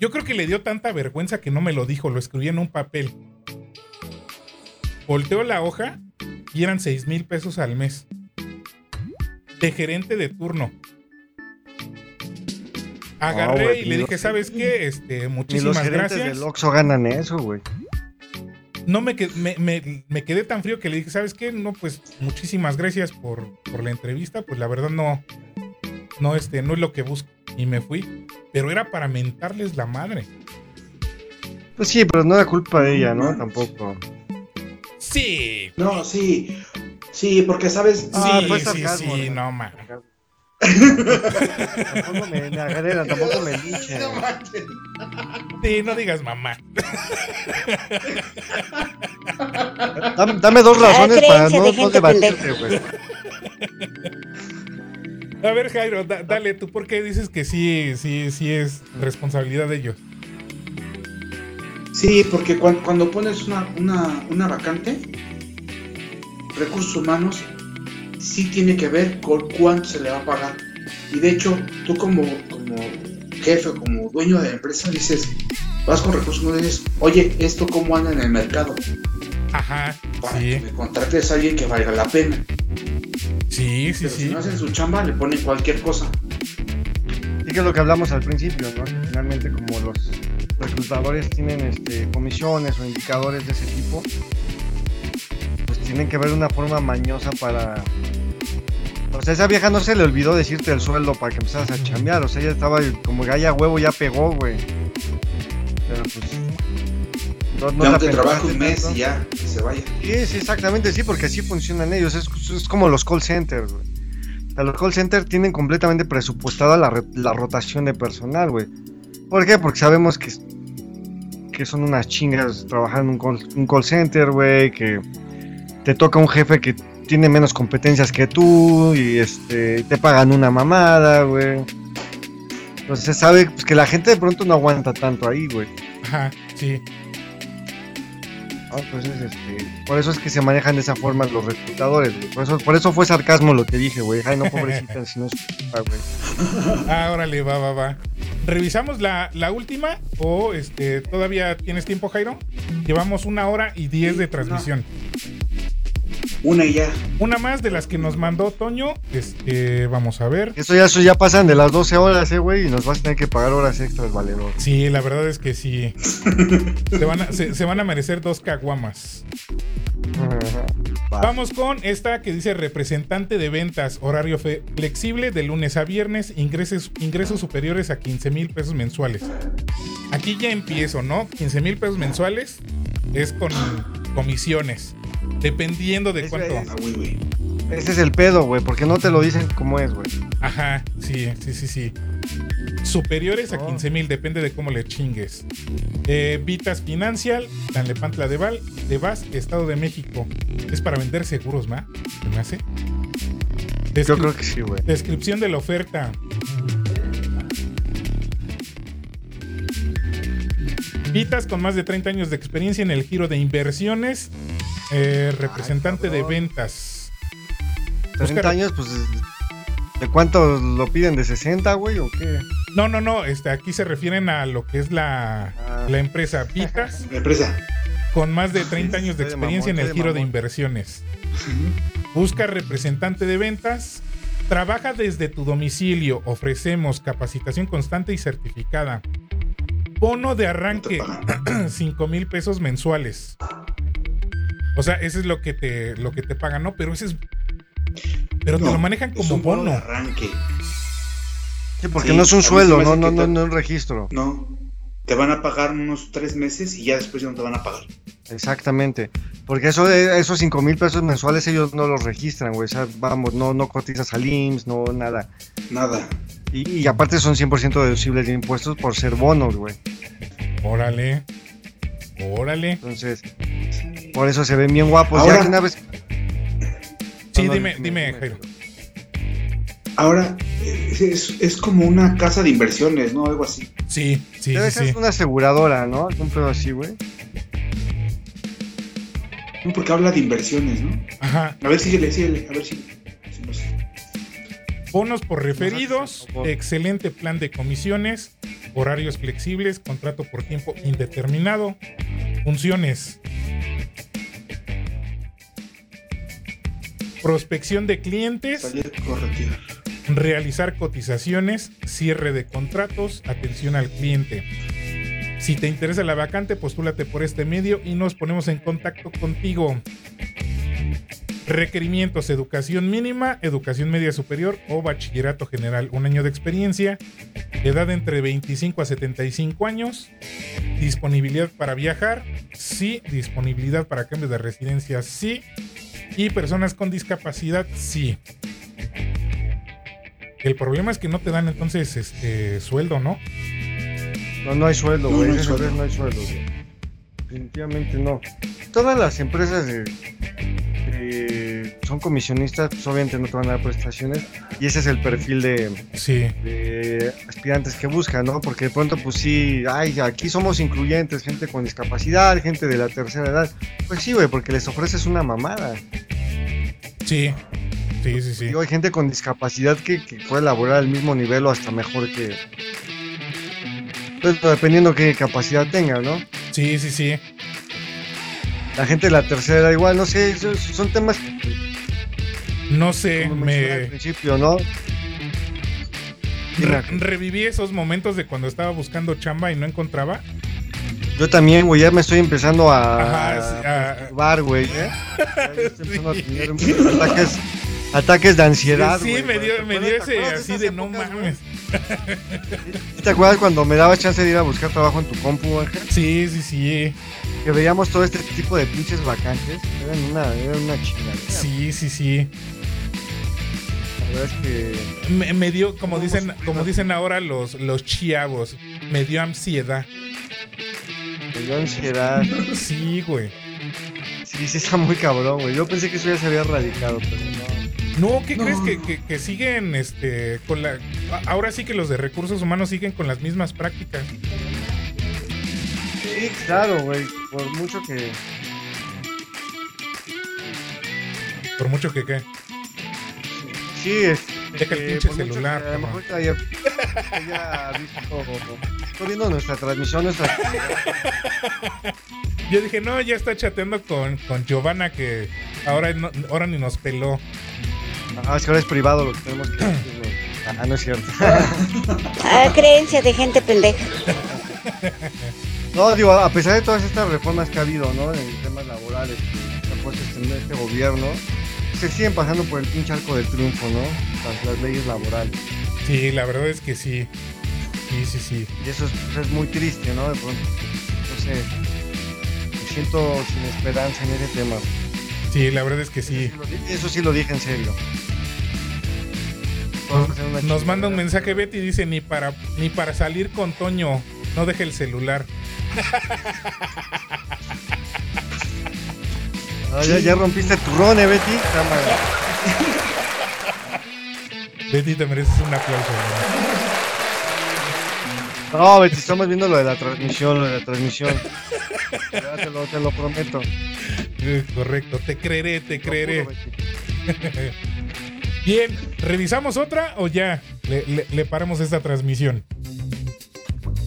Yo creo que le dio tanta vergüenza que no me lo dijo, lo escribí en un papel. Volteo la hoja y eran 6 mil pesos al mes. De gerente de turno. Agarré y le dije, ¿sabes qué? Este, Ni los muchísimas gerentes gracias. del Oxxo ganan eso, güey. No me, me, me- me quedé tan frío que le dije, ¿sabes qué? No, pues muchísimas gracias por, por la entrevista. Pues la verdad no, no, este, no es lo que busco. Y me fui. Pero era para mentarles la madre. Pues sí, pero no era culpa de ella, ¿no? Tampoco. Sí. No, sí. Sí, porque sabes. Ah, sí, fue sí, sí, ¿no? no, man. Tampoco me, me tampoco me linchen. No manches. Sí, no digas mamá. Dame, dame dos razones Ah, para no, no debatirte, güey. A ver, Jairo, da- dale, ¿tú por qué dices que sí, sí, sí es responsabilidad de ellos? Sí, porque cuan- cuando, pones una, una, una vacante, recursos humanos sí tiene que ver con cuánto se le va a pagar. Y de hecho, tú como, como jefe, como dueño de la empresa, dices, vas con recursos humanos y dices, oye, ¿esto cómo anda en el mercado? Ajá, Para que me contrates a alguien que valga la pena. sí, sí, Pero si sí. no hacen su chamba, le ponen cualquier cosa. Sí que es lo que hablamos al principio, ¿no? Que finalmente como los reclutadores tienen este, comisiones o indicadores de ese tipo, tienen que ver una forma mañosa para... O sea, esa vieja no se le olvidó decirte el sueldo para que empezaras a chambear, o sea, ella estaba como galla huevo, ya pegó, güey. Pero pues... No, no la trabajo un mes y ya, que se vaya. Sí, sí, exactamente, sí, porque así funcionan ellos. Es, es como los call centers, güey. O sea, los call centers tienen completamente presupuestada la, la rotación de personal, güey. ¿Por qué? Porque sabemos que, que son unas chingas trabajar en un call, un call center, güey, que te toca un jefe que tiene menos competencias que tú y este te pagan una mamada, güey. Entonces se sabe pues, que la gente de pronto no aguanta tanto ahí, güey. Ajá, sí. Entonces, este, por eso es que se manejan de esa forma los reclutadores, güey. Por eso, por eso fue sarcasmo lo que dije, güey. Ay, no, pobrecita, si no es güey. Ah, órale, va, va, va. ¿Revisamos la, la última o este todavía tienes tiempo, Jairo? Llevamos una hora y diez de transmisión. Una y ya. Una más de las que nos mandó Toño. Este, vamos a ver. Eso ya, eso ya pasan de las 12 horas, eh, güey, y nos vas a tener que pagar horas extras, valedor. Sí, la verdad es que sí. se, van a, se- se van a merecer dos caguamas. Va. Vamos con esta que dice representante de ventas, horario flexible de lunes a viernes, ingresos, ingresos superiores a 15 mil pesos mensuales. Aquí ya empiezo, ¿no? 15 mil pesos mensuales es con comisiones, dependiendo de cuánto. es- Ah, güey. Ese es el pedo, güey, porque no te lo dicen cómo es, güey. Ajá, sí, sí, sí, sí. Superiores a Oh. 15 mil, depende de cómo le chingues. Eh, Vitas Financial, Tanlepantla de Val, de Vaz, Estado de México. Es para vender seguros, ¿ma? ¿Se me hace? Yo creo que sí, güey. Descripción de la oferta. Vitas con más de 30 años de experiencia en el giro de inversiones. Eh, representante de ventas. 30 Busca- años, pues. ¿De cuánto lo piden? ¿De 60, güey, o qué? No, no, no. Este, aquí se refieren a lo que es la, Ah. la empresa Vitas La empresa. con más de 30 años de experiencia en el de giro de inversiones. Busca representante de ventas. Trabaja desde tu domicilio. Ofrecemos capacitación constante y certificada. Bono de arranque, No te 5 mil pesos mensuales. O sea, ese es lo que te, lo que te pagan, ¿no? Pero ese es. Pero te lo manejan es como un bono arranque. Sí, porque Sí, no es un sueldo, no, no, no, no un registro. No. Te van a pagar unos tres meses y ya después ya no te van a pagar. Exactamente. Porque eso esos 5 mil pesos mensuales ellos no los registran, güey. O sea, vamos, no, no cotizas al IMSS, no nada. Nada. Y, y aparte son 100% deducibles de impuestos por ser bonos, güey. Órale. Órale. Entonces, por eso se ven bien guapos. Ahora- ya que una vez... Sí, No, no, dime, dime, Jairo. Ahora, es, es como una casa de inversiones, ¿no? Algo así. Sí, sí, Debe sí, ser sí. una aseguradora, ¿no? Un pedo así, güey. No, porque habla de inversiones, ¿no? Ajá. A ver, síguele, síguele. A ver si. Bonos por referidos, excelente plan de comisiones, horarios flexibles, contrato por tiempo indeterminado, funciones. Prospección de clientes, realizar cotizaciones, cierre de contratos, atención al cliente. Si te interesa la vacante, postúlate por este medio y nos ponemos en contacto contigo. Requerimientos: educación mínima, educación media superior o bachillerato general. Un año de experiencia, edad entre 25 a 75 años, disponibilidad para viajar, sí, disponibilidad para cambio de residencia, sí, y personas con discapacidad, sí. El problema es que no te dan entonces este sueldo, ¿no? No, no hay sueldo, No, güey. no hay sueldo. no hay sueldo, güey. Definitivamente no. Todas las empresas de, de- son comisionistas, pues obviamente no te van a dar prestaciones. Y ese es el perfil de, Sí, de aspirantes que buscan, ¿no? Porque de pronto, pues sí, ay, aquí somos incluyentes, gente con discapacidad, gente de la tercera edad. Pues sí, güey, porque les ofreces una mamada. sí, sí, sí, sí. Digo, hay gente con discapacidad que, que puede laborar al mismo nivel o hasta mejor que. Pues dependiendo qué capacidad tenga, ¿no? Sí, sí, sí. La gente de la tercera igual, no sé, esos son temas No sé, como mencioné al me principio, ¿no? re- reviví esos momentos de cuando estaba buscando chamba y no encontraba. Yo también, güey, ya me estoy empezando a. Ajá, sí, a- güey, ¿eh? A Sí. tener ataques, ataques de ansiedad. sí, güey, me dio, ¿Te me dio ese así de no mames. ¿Te acuerdas cuando me daba chance de ir a buscar trabajo en tu compu, Ángel? Sí, sí, sí. Que veíamos todo este tipo de pinches vacantes. Eran una, eran una chingadera. Sí, sí, sí. La verdad es que. Me, me dio, como ¿Cómo dicen, como dicen ahora los, los chiavos, me dio ansiedad. Me dio ansiedad. Sí, güey. Sí, sí, está muy cabrón, güey. Yo pensé que eso ya se había erradicado, pero no. No, ¿qué No. crees que, que- que siguen este con la ahora sí que los de recursos humanos siguen con las mismas prácticas? Sí, claro, güey. Por mucho que. Por mucho que qué. Sí, es. Deja el pinche celular, que A lo mejor te haya- ya ha visto, está viendo nuestra transmisión, nuestra Yo dije, no, ya está chateando con, con Giovanna que ahora, no- ahora ni nos peló. Ah, es que ahora es privado lo que tenemos que decir, güey. Ah, no es cierto. Ah, creencia de gente pendeja. No, digo, a pesar de todas estas reformas que ha habido, ¿no? En temas laborales que ha puesto este, este gobierno, se siguen pasando por el pinche arco del triunfo, ¿no? Las, las leyes laborales. Sí, la verdad es que sí. Sí, sí, sí. Y eso es, pues, es muy triste, ¿no? De pronto, no sé, me siento sin esperanza en ese tema. Sí, la verdad es que sí. Eso sí lo di- Eso sí lo dije en serio. Nos manda un mensaje Betty y dice, ni para, ni para salir con Toño, no deje el celular. Ah, ya, ya rompiste tu ron, ¿eh, Betty? Betty, te mereces un aplauso. ¿no? No, Betty, estamos viendo lo de la transmisión, lo de la transmisión. Ya te lo, te lo prometo. Correcto, te creeré, te creeré. Bien, ¿revisamos otra o ya le, le- le paramos esta transmisión?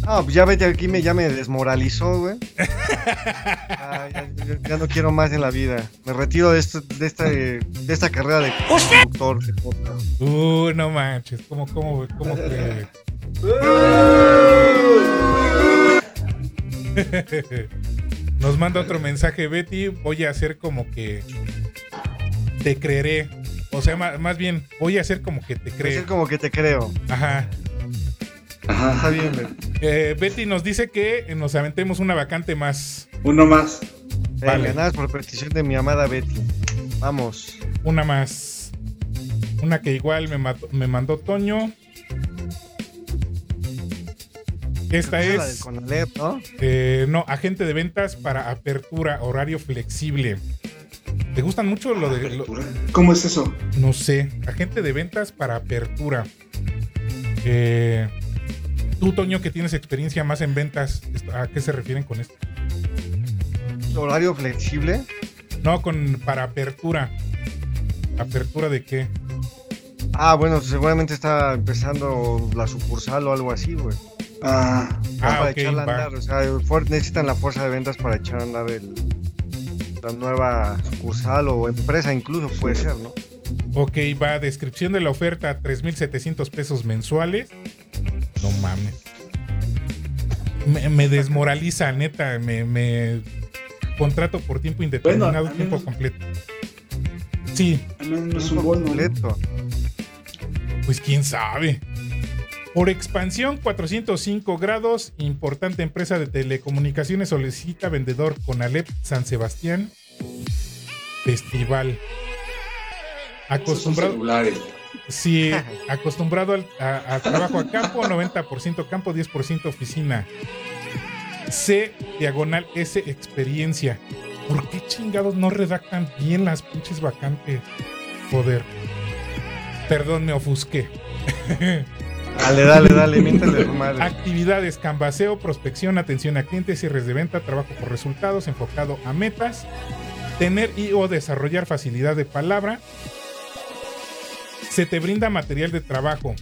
Ah, pues ya Betty aquí me, ya me desmoralizó, güey. Ah, ya, ya- ya no quiero más en la vida. Me retiro de, esto, de, esta, de esta carrera de conductor. de podcast. Uh, no manches, ¿cómo, cómo, cómo que? Nos manda otro mensaje Betty, voy a hacer como que te creeré. O sea, ma- más bien, voy a hacer como que te Es creo. como que te creo. Ajá. Está Ajá. bien, Betty. Eh, Betty nos dice que nos aventemos una vacante más. Uno más. Vale. Venga, nada, por petición de mi amada Betty. Vamos. Una más. Una que igual me, mató- me mandó Toño. Esta Esa la del es, Conalep, ¿no? eh, no, agente de ventas para apertura, horario flexible. ¿Te gustan mucho lo de, lo- ¿Cómo es eso? no sé, agente de ventas para apertura? Eh, tú, Toño, que tienes experiencia más en ventas, ¿a qué se refieren con esto? Horario flexible. No, con para apertura. ¿Apertura de qué? Ah, bueno, seguramente está empezando la sucursal o algo así, güey. Ah, Ah, para ok, echarla a andar. O sea, necesitan la fuerza de ventas para echar a andar el, la nueva sucursal o empresa, incluso puede ser, ¿no? Ok, va, descripción de la oferta, 3.700 pesos mensuales. No mames. Me, me desmoraliza, neta, me, me contrato por tiempo indeterminado, Bueno, tiempo completo. Sí, al menos no es un bono. pues quién sabe. Por expansión 405 grados, importante empresa de telecomunicaciones solicita vendedor con Alep San Sebastián. Festival. Acostumbrado. Sí, acostumbrado al- a, a trabajo a campo, 90% campo, 10% oficina. C, diagonal S, experiencia. ¿Por qué chingados no redactan bien las pinches vacantes? Joder. Perdón, me ofusqué. Dale, dale, dale, miéntale madre. Actividades, canvaseo, prospección, atención a clientes, cierres de venta, trabajo por resultados, enfocado a metas, tener y o desarrollar facilidad de palabra. Se te brinda material de trabajo.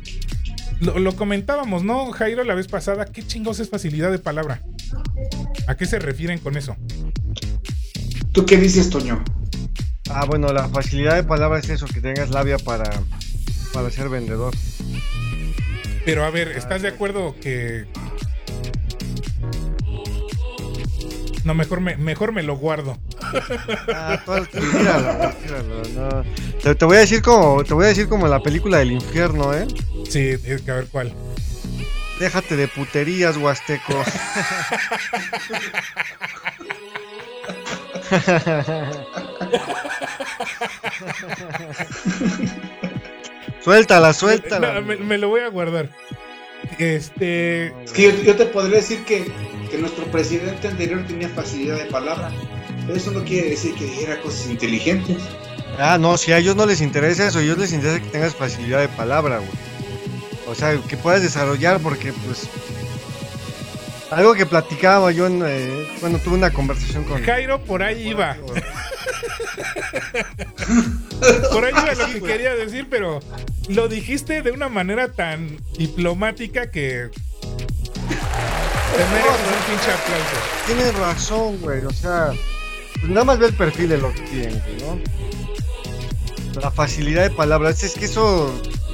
Lo, lo comentábamos, ¿no, Jairo, la vez pasada? ¿Qué chingos es facilidad de palabra? ¿A qué se refieren con eso? ¿Tú qué dices, Toño? Ah, bueno, la facilidad de palabra es eso, que tengas labia para, para ser vendedor. Pero a ver, ¿estás de acuerdo que... No, mejor me, mejor me lo guardo. Ah, todo- tíralo, tíralo, no. Te, te voy a decir como, te voy a decir como la película del infierno, ¿eh? Sí, es que ver cuál. Déjate de puterías, huasteco. suéltala, suéltala. No, me, me lo voy a guardar. Este. Es que yo, yo te podría decir que, que nuestro presidente anterior tenía facilidad de palabra. Pero eso no quiere decir que dijera cosas inteligentes. Ah, no, si a ellos no les interesa eso, a ellos les interesa que tengas facilidad de palabra, güey. O sea, que puedas desarrollar, porque pues. Algo que platicaba yo en. eh, bueno, tuve una conversación con. Jairo por ahí iba. Por ahí era lo que quería decir, pero lo dijiste de una manera tan diplomática que. Te mereces un pinche aplauso. Tienes razón, güey. O sea, pues nada más ve el perfil de los clientes, ¿no? La facilidad de palabras. Es que eso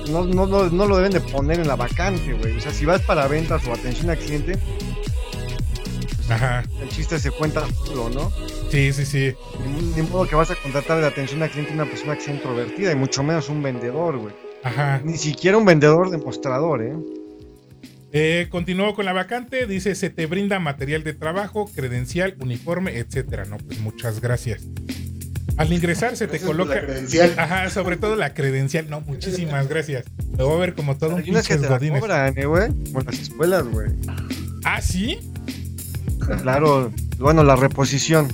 no, no, no, no lo deben de poner en la vacante, güey. O sea, si vas para ventas o atención al cliente, Ajá. el chiste se cuenta solo, ¿no? Sí, sí, sí. Ni, modo que vas a contratar de atención al cliente una persona que sea introvertida y mucho menos un vendedor, güey. Ajá. Ni siquiera un vendedor demostrador, ¿eh? Eh, continúo con la vacante. Dice: se te brinda material de trabajo, credencial, uniforme, etcétera. No, pues muchas gracias. Al ingresar se te Gracias coloca. la credencial. Ajá, sobre todo la credencial. No, muchísimas gracias. Me voy a ver como todo un unas que te la godines. cobran, ¿eh, güey? Como las escuelas, güey. Ah, sí. Claro, bueno, la reposición.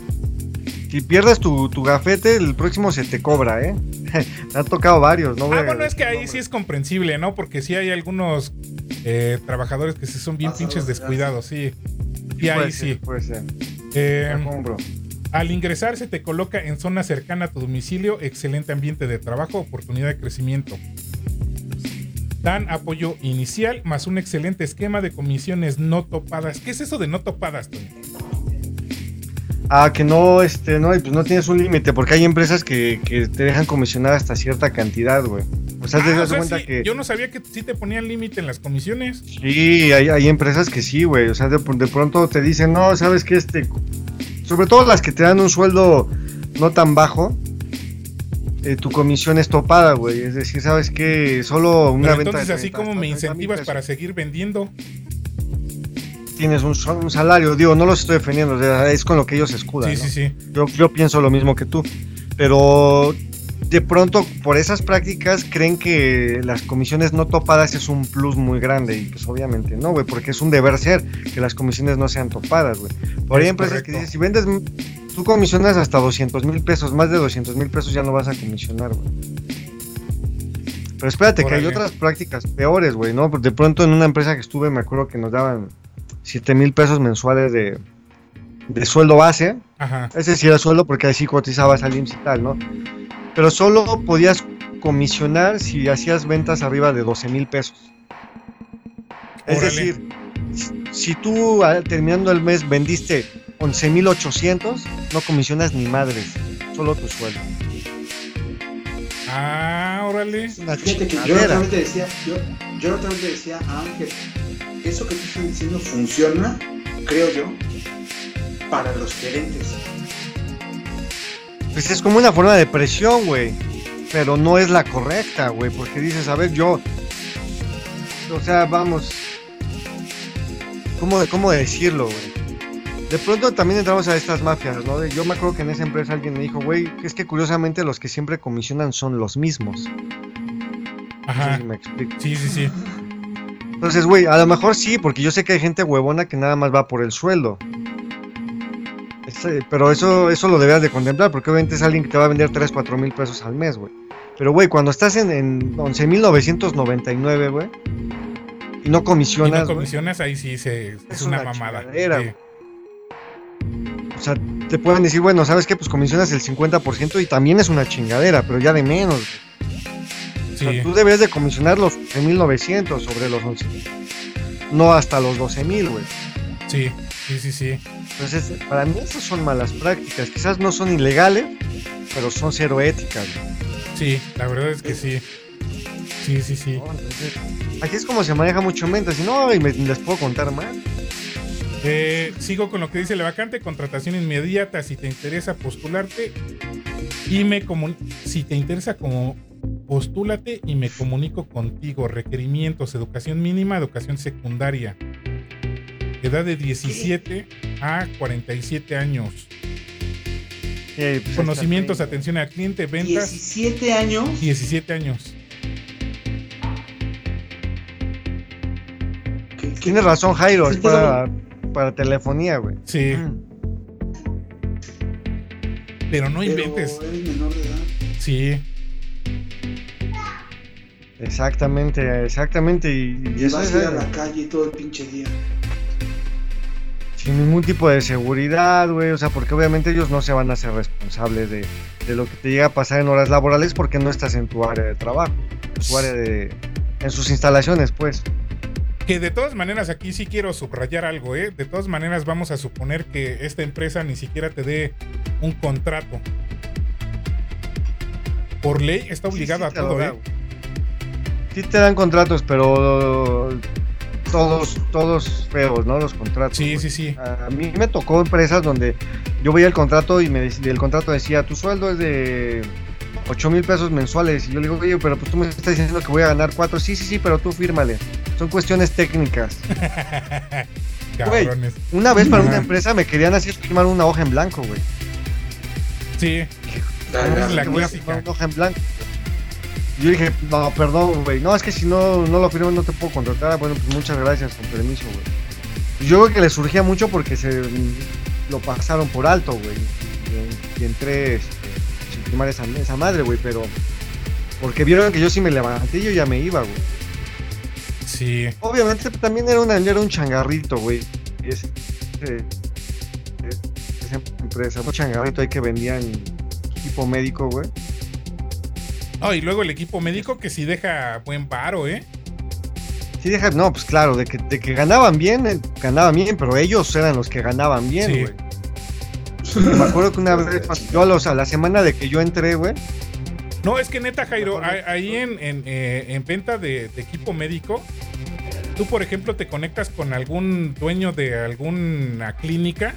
Si pierdes tu, tu gafete, el próximo se te cobra, ¿eh? Me han tocado varios, ¿no? Ah, bueno, es que ahí sí es comprensible, ¿no? Porque sí hay algunos eh, trabajadores que sí son bien Pasados pinches de descuidados, sí. Y ahí ser, sí. Puede ser. Eh, al ingresar se te coloca en zona cercana a tu domicilio, excelente ambiente de trabajo, oportunidad de crecimiento. Dan apoyo inicial más un excelente esquema de comisiones no topadas. ¿Qué es eso de no topadas, Tony? Ah, que no, este, no, pues no tienes un límite, porque hay empresas que, que te dejan comisionar hasta cierta cantidad, güey. O sea, te Ah, o das sea, cuenta sí, que. Yo no sabía que sí te ponían límite en las comisiones. Sí, hay, hay empresas que sí, güey. O sea, de, de pronto te dicen, no, sabes que este. Sobre todo las que te dan un sueldo no tan bajo, eh, tu comisión es topada, güey. Es decir, sabes que solo una Pero venta. entonces de así 30, como me 30 mil incentivas para seguir vendiendo. Tienes un, salario, digo, no los estoy defendiendo, o sea, es con lo que ellos escudan. Sí, ¿no? sí, sí. Yo, yo pienso lo mismo que tú. Pero de pronto, por esas prácticas, creen que las comisiones no topadas es un plus muy grande. Y pues obviamente no, güey, porque es un deber ser que las comisiones no sean topadas, güey. Por ahí empresas que dicen, si vendes, tú comisionas hasta 200 mil pesos, más de 200 mil pesos ya no vas a comisionar, güey. Pero espérate, que hay otras prácticas peores, güey, ¿no? De pronto en una empresa que estuve, me acuerdo que nos daban 7 mil pesos mensuales de, de sueldo base. Ajá. Ese sí era sueldo porque ahí sí cotizabas al IMSS y tal, ¿no? Pero solo podías comisionar si hacías ventas arriba de 12 mil pesos. Es decir, si- si tú al- terminando el mes vendiste 11 mil 800, no comisionas ni madres, solo tu sueldo. Ah, órale. Una Fíjate que yo la chingadera. otra vez le decía, yo, yo la otra vez le decía a Ángel, eso que tú estás diciendo funciona, creo yo, para los gerentes. Pues es como una forma de presión, güey. Pero no es la correcta, güey. Porque dices, a ver, yo. O sea, vamos. ¿Cómo, cómo decirlo, güey? De pronto también entramos a estas mafias, ¿no? De- Yo me acuerdo que en esa empresa alguien me dijo, güey, es que curiosamente los que siempre comisionan son los mismos. No sé Ajá. si me explico. Sí, sí, sí. Entonces, güey, a lo mejor sí, porque yo sé que hay gente huevona que nada más va por el sueldo. Ese- pero eso, eso lo debías de contemplar, porque obviamente es alguien que te va a vender 3, 4 mil pesos al mes, güey. Pero, güey, cuando estás en, en 11.999, güey, y no Y comisionas, no güey, comisionas, ahí sí se, es, Es una, una mamada. o sea, te pueden decir, bueno, ¿sabes qué? Pues comisionas el 50% y también es una chingadera, pero ya de menos. güey. O sea, Sí. tú deberías de comisionar los 11.900 sobre los 11.000. No hasta los 12.000, güey. Sí, sí, sí, sí. Entonces, para mí esas son malas prácticas. Quizás no son ilegales, pero son cero éticas. güey. Sí, la verdad es que sí. Sí, sí, sí. ¿no? Entonces, aquí es como se maneja mucho mente. Si no, y me- les puedo contar más. Eh, sigo con lo que dice la vacante, contratación inmediata, si te interesa postularte y me si te interesa como postúlate y me comunico contigo. Requerimientos, educación mínima, educación secundaria. Edad de 17 a 47 años. Eh, pues, Conocimientos, atención al cliente, ventas, 17 años. 17 años. ¿Qué- qué- Tienes razón, Jairo. Es para, para telefonía, güey. Sí, Mm. pero no pero inventes. eres menor de edad. Sí, Exactamente, exactamente. Y, y Y eso vas es, a ir a eh, la calle todo el pinche día. sin ningún tipo de seguridad, güey. O sea, porque obviamente ellos no se van a hacer responsables. responsable de, de lo que te llega a pasar en horas laborales porque no estás en tu área de trabajo, en tu área de, en sus instalaciones, pues. Que de todas maneras aquí sí quiero subrayar algo, ¿eh? De todas maneras vamos a suponer que esta empresa ni siquiera te dé un contrato. Por ley está obligada Sí, sí, a todo, ¿eh? Sí te dan contratos, pero todos, todos feos, ¿no? Los contratos. Sí, sí, sí. A mí me tocó empresas donde yo veía el contrato y me el contrato decía, tu sueldo es de 8 mil pesos mensuales. Y yo le digo, oye, pero pues tú me estás diciendo que voy a ganar 4. Sí, sí, sí, pero tú fírmale. Son cuestiones técnicas. Güey. Una vez para una empresa me querían hacer firmar una hoja en blanco, güey. Sí, La- clásica. firmar una hoja en blanco. Y Yo dije, no, perdón, güey. No, es que si no, no lo firmo no te puedo contratar. Bueno, pues muchas gracias, con permiso, güey. Yo creo que le surgía mucho porque se lo pasaron por alto, güey. Y, y entré este, esa, esa madre, güey, pero... Porque vieron que yo sí me levanté y yo ya me iba, güey. sí. Obviamente también era, una, era un changarrito, güey. Esa empresa, un changarrito ahí que vendían equipo médico, güey. Oh, y luego el equipo médico que sí deja buen paro, ¿eh? Sí, deja, no, pues claro, de que, de que ganaban bien, eh, ganaban bien, pero ellos eran los que ganaban bien, Sí. Me acuerdo que una vez, yo a, los, a la semana de que yo entré, güey, No, es que neta, Jairo, ahí en, en, eh, en venta de, de equipo médico, tú, por ejemplo, te conectas con algún dueño de alguna clínica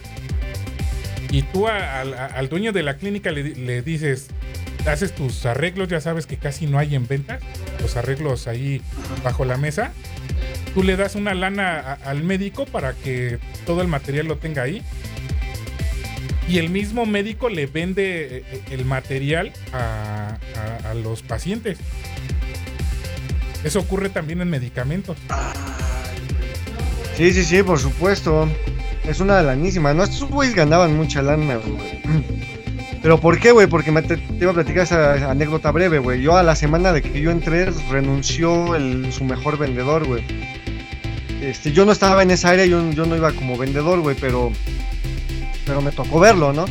y tú a- al- a- al dueño de la clínica le, le dices, haces tus arreglos, ya sabes que casi no hay en venta, los arreglos ahí bajo la mesa. Tú le das una lana a- al médico para que todo el material lo tenga ahí. Y el mismo médico le vende eh, el material a, los pacientes. Eso ocurre también en medicamentos. sí, sí, sí, por supuesto. Es una lanísima, ¿no? Estos güeyes ganaban mucha lana, güey. Pero ¿por qué, güey? Porque me te, iba a platicar esa anécdota breve, güey. Yo a la semana de que yo entré, renunció su mejor vendedor, güey. Este, yo no estaba en esa área, yo, yo no iba como vendedor, güey, pero, pero me tocó verlo, ¿no?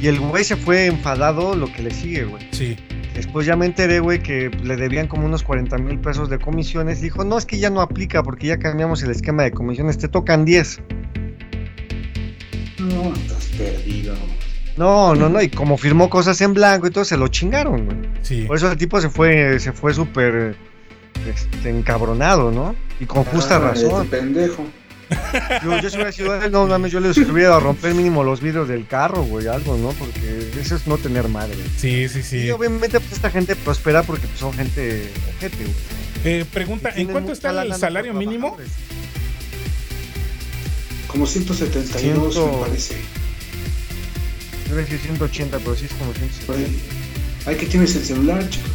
Y el güey se fue enfadado lo que le sigue, güey. Sí. Después ya me enteré, güey, que le debían como unos 40 mil pesos de comisiones. Dijo, no, es que ya no aplica porque ya cambiamos el esquema de comisiones, te tocan 10. No, estás perdido. No, no, no, y como firmó cosas en blanco y todo, se lo chingaron, güey. Sí. Por eso el tipo se fue, se fue súper este, encabronado, ¿no? Y con justa Ah, razón. Este pendejo. Yo, yo si hubiera sido él, no mames, yo les hubiera a romper mínimo los vidrios del carro, güey, algo, ¿no? Porque eso es no tener madre. Sí, sí, sí. Y obviamente pues esta gente prospera porque pues, son gente ojete, güey. Eh, pregunta, ¿en cuánto está el salario mínimo? Como 172 Ciento- me parece. Debe decir 180, pero sí es como 170. Por ahí. Ay, que tienes el celular, chico.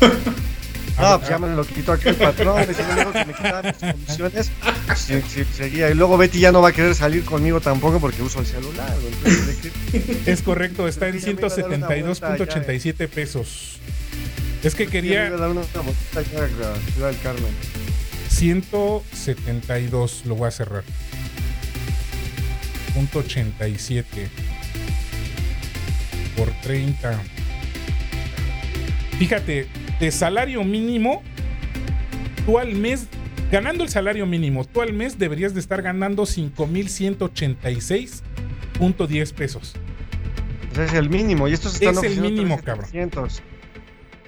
No, pues ya me lo quitó aquí el patrón, me luego que me quitaba mis comisiones. Sí, sí, seguía. Y luego Betty ya no va a querer salir conmigo tampoco porque uso el celular. güey. Entonces, ¿de qué- Es correcto, está en Sí, ya me iba a dar una vuelta 172.87 pesos. Es que quería iba a dar una, una vuelta aquí a la Ciudad del Carmen. 172, lo voy a cerrar. Punto 87 por 30. Fíjate, de salario mínimo, tú al mes, ganando el salario mínimo, tú al mes deberías de estar ganando 5.186.10 pesos. Es el mínimo. Y estos están Es el mínimo, 3,700.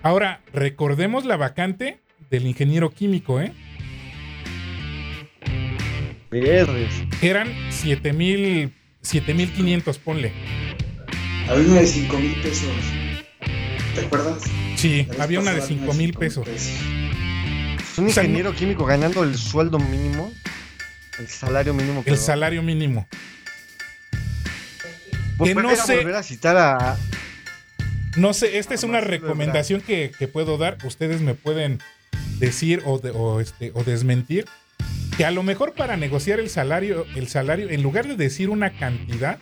Ahora, recordemos la vacante del ingeniero químico, ¿eh? Verdes. Eran 7.000, 7.500, ponle. Había una de 5 mil pesos. ¿Te acuerdas? Sí, había una de pasada, 5 mil pesos. Un O sea, ingeniero químico ganando el sueldo mínimo. El salario mínimo. El salario mínimo. Pues que no sé- volver a citar a, No sé, esta es una recomendación que, que puedo dar. Ustedes me pueden decir o, de- o, este, o desmentir. Que a lo mejor para negociar el salario, el salario, en lugar de decir una cantidad,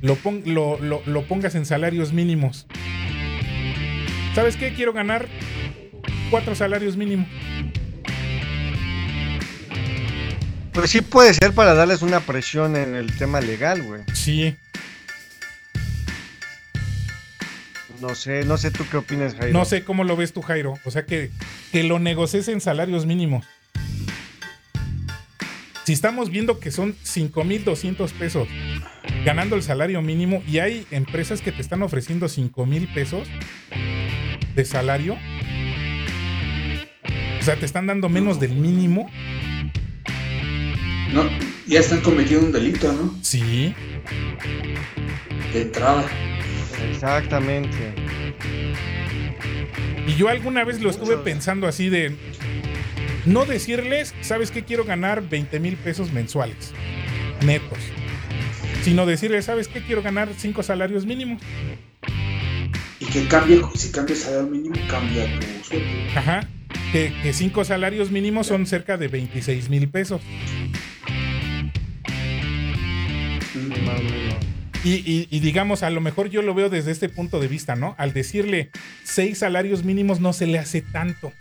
lo, pon- lo, lo- lo pongas en salarios mínimos. ¿Sabes qué? Quiero ganar cuatro salarios mínimos. Pues sí puede ser para darles una presión en el tema legal, güey. Sí. No sé, no sé tú qué opinas, Jairo. No sé cómo lo ves tú, Jairo. O sea, que, que lo negocies en salarios mínimos. Si estamos viendo que son 5.200 pesos ganando el salario mínimo y hay empresas que te están ofreciendo 5.000 pesos de salario, o sea, te están dando menos del mínimo. No, ya están cometiendo un delito, ¿no? Sí. De entrada. Exactamente. Y yo alguna vez lo estuve pensando así de no decirles, ¿sabes qué? Quiero ganar 20 mil pesos mensuales, netos. Sino decirles, ¿sabes qué? Quiero ganar 5 salarios mínimos. Que cambie, si cambia el salario mínimo, cambia tu sueldo. Ajá. Que, que cinco salarios mínimos son cerca de 26 mil pesos. Y, y- y digamos, a lo mejor yo lo veo desde este punto de vista, ¿no? Al decirle seis salarios mínimos no se le hace tanto.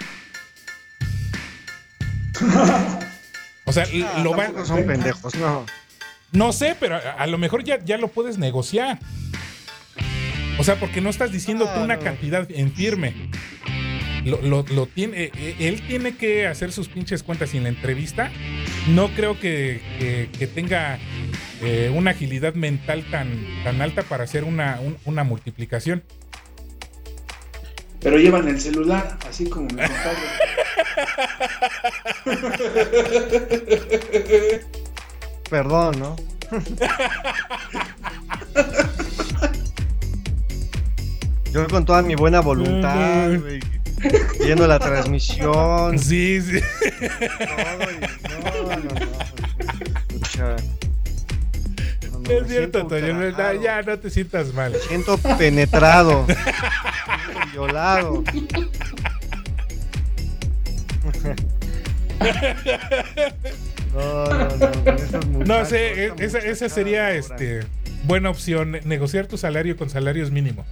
O sea, l- lo va, Tampoco son pendejos, no. no sé, pero a, a lo mejor ya, ya lo puedes negociar. O sea, porque no estás diciendo tú una no. cantidad en firme. Lo, lo- lo tiene, eh, eh, él tiene que hacer sus pinches cuentas y en la entrevista no creo que, que- que tenga eh, una agilidad mental tan, tan alta para hacer una, un- una multiplicación. Pero llevan el celular, así como me contaron. Perdón, ¿no? Yo con toda mi buena voluntad, güey, viendo la transmisión, Sí, sí. todo, no, no, no. Escucha. No, no, me Es cierto, Toño. no, Ya no te sientas mal. Me siento penetrado, me siento violado. No, no, no, No sé, e- esa, esa sería este buena opción, ne- negociar tu salario con salarios mínimos.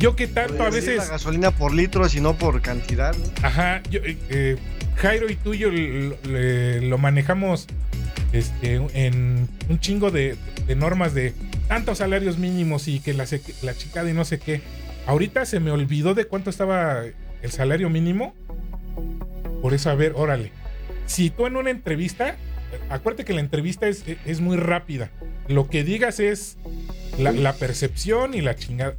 Yo que tanto a veces, La gasolina por litros y no por cantidad. ¿no? ajá, yo, eh, eh, Jairo y tú y yo lo, le- lo manejamos este, en un chingo de, de normas de tantos salarios mínimos y que la, la chicada y no sé qué. Ahorita se me olvidó de cuánto estaba el salario mínimo. Por eso, a ver, órale. Si tú en una entrevista, acuérdate que la entrevista es, es muy rápida. Lo que digas es la, la percepción y la chingada.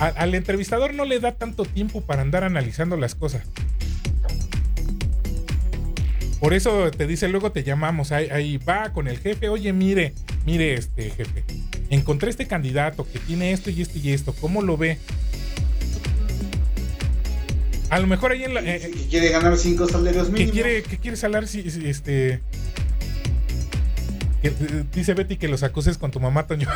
A- al entrevistador no le da tanto tiempo para andar analizando las cosas. Por eso te dice, luego te llamamos, ahí, ahí va con el jefe, oye, mire, mire este jefe, encontré este candidato que tiene esto y esto y esto, ¿cómo lo ve? A lo mejor ahí en la... eh, Que que quiere ganar cinco salarios que mínimos. quiere, que quiere salar si, si, este... que, eh, dice Betty que los acuses con tu mamá, Toño.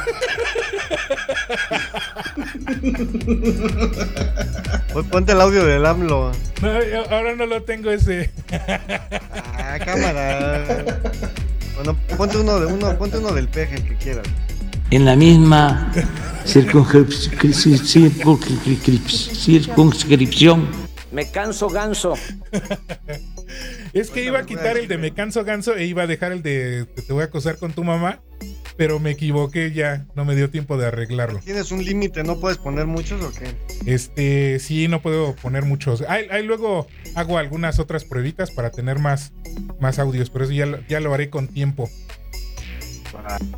Pues ponte el audio del AMLO. No, yo ahora no lo tengo ese. Ah, cámara. Bueno, ponte uno de uno, ponte uno del peje, el que quieras. en la misma circunscrip- circunscrip- circunscripción Me canso ganso. Es que iba a quitar el de me canso ganso e iba a dejar el de te voy a acosar con tu mamá, pero me equivoqué ya, no me dio tiempo de arreglarlo. ¿Tienes un límite? ¿No puedes poner muchos o qué? Este, sí, no puedo poner muchos. Ahí, ahí luego hago algunas otras pruebitas para tener más, más audios, pero eso ya, lo- ya lo haré con tiempo.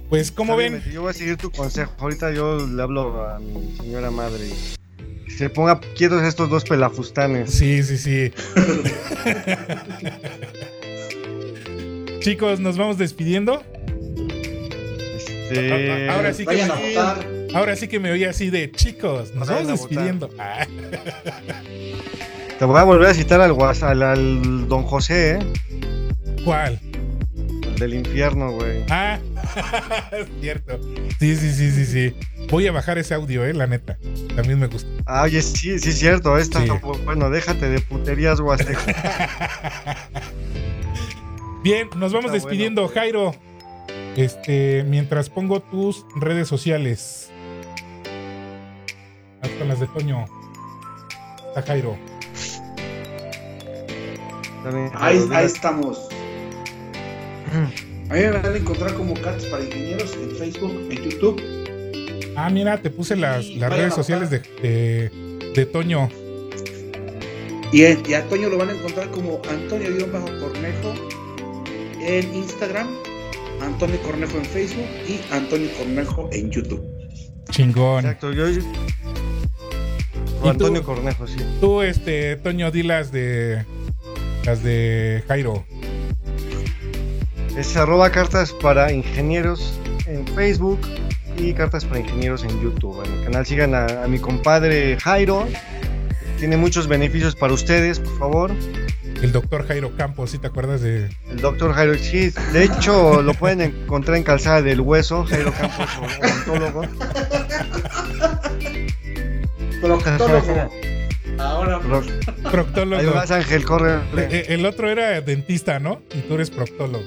Pues, como ven, Yo voy a seguir tu consejo. Ahorita yo le hablo a mi señora madre. Se ponga quietos estos dos pelafustanes. sí, sí, sí. Chicos, nos vamos despidiendo. Este, ahora sí que Vayan a votar. Ahora sí que me oí así de chicos, nos Vayan vamos despidiendo. Ah, Te voy a volver a citar al, al don José, ¿eh? ¿Cuál? El del infierno, güey. Ah, es cierto. Sí, sí, sí, sí, sí. Voy a bajar ese audio, eh, la neta. También me gusta. Ah, oye, sí, sí es cierto. Esta, Sí. Bueno, déjate de puterías, Huasteca. Bien, nos vamos Está despidiendo, bueno. Jairo. Este, mientras pongo tus redes sociales. Con las de Toño. Está Jairo. También, Ahí, ahí estamos. A mí me van a encontrar como Cartas para Ingenieros en Facebook, en YouTube. Ah, mira, te puse las, las redes sociales de, de, de Toño. Y, a Antonio lo van a encontrar como Antonio-Cornejo en Instagram, Antonio Cornejo en Facebook y Antonio Cornejo en YouTube. Chingón. Exacto, yo. tú? Antonio Cornejo, sí. Tú, este, Toño, di las de. Las de Jairo. Es arroba cartas para ingenieros en Facebook y cartas para ingenieros en YouTube. En el canal sigan a, a mi compadre Jairo. Tiene muchos beneficios para ustedes, por favor. El doctor Jairo Campos, ¿sí te acuerdas de.? El doctor Jairo, sí, de hecho lo pueden encontrar en Calzada del Hueso, Jairo Campos, odontólogo. Proctólogo. Ahora, Pro- Proctólogo. Ahí vas, Ángel, corre. Eh, eh, El otro era dentista, ¿no? Y tú eres proctólogo.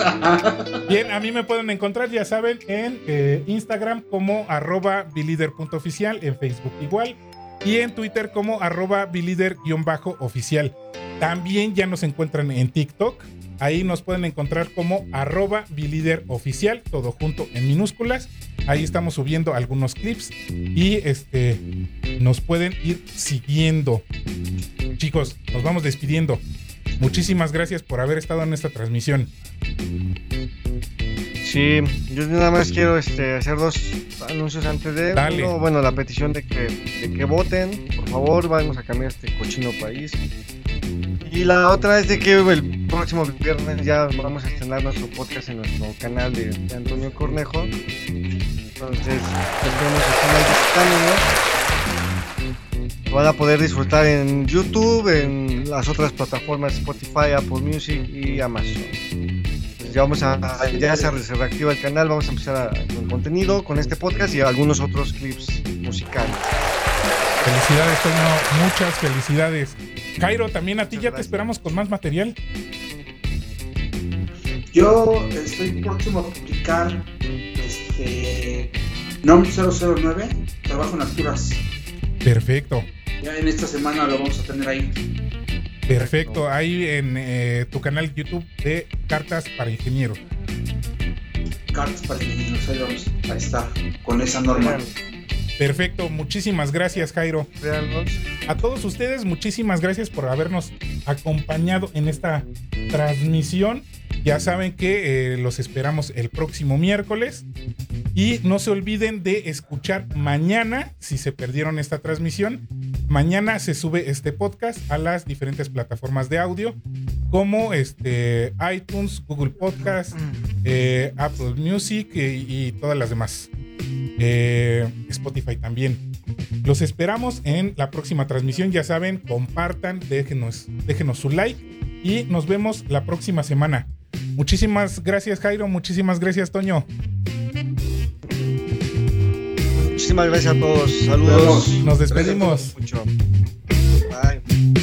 Bien, a mí me pueden encontrar, ya saben, en eh, Instagram como arroba bilider.oficial, en Facebook igual, y en Twitter como arroba bilider-oficial. También ya nos encuentran en TikTok. Ahí nos pueden encontrar como arroba bilideroficial, todo junto en minúsculas. Ahí estamos subiendo algunos clips y este nos pueden ir siguiendo. Chicos, nos vamos despidiendo. Muchísimas gracias por haber estado en esta transmisión. Sí, yo nada más quiero este, hacer dos anuncios antes de. Dale. Uno, bueno, la petición de que, de que voten, por favor, vamos a cambiar este cochino país. Y la otra es de que el próximo viernes ya vamos a estrenar nuestro podcast en nuestro canal de, de Antonio Cornejo. Entonces, tendremos. Lo van a poder disfrutar en YouTube, en las otras plataformas Spotify, Apple Music y Amazon. Ya vamos a, ya se re- se reactiva el canal, vamos a empezar a- con contenido, con este podcast y algunos otros clips musicales. Felicidades, Toño. Muchas felicidades. Jairo, también a ti Muchas ya te esperamos con más material. yo estoy próximo a publicar este NOM 009, trabajo en alturas. Perfecto. Ya en esta semana lo vamos a tener ahí. Perfecto. Ahí en eh, tu canal YouTube de Cartas para Ingenieros. Cartas para ingenieros, ahí vamos a estar con esa norma. Perfecto. Muchísimas gracias, Jairo. A todos ustedes, muchísimas gracias por habernos acompañado en esta transmisión. Ya saben que eh, los esperamos el próximo miércoles. Y no se olviden de escuchar mañana, si se perdieron esta transmisión, mañana se sube este podcast a las diferentes plataformas de audio, como este, iTunes, Google Podcast, eh, Apple Music eh, y todas las demás. Eh, Spotify también. Los esperamos en la próxima transmisión. Ya saben, compartan, déjenos, déjenos su like y nos vemos la próxima semana. Muchísimas gracias, Jairo. Muchísimas gracias, Toño. Muchísimas gracias a todos. Saludos. Nos despedimos. Mucho. Bye.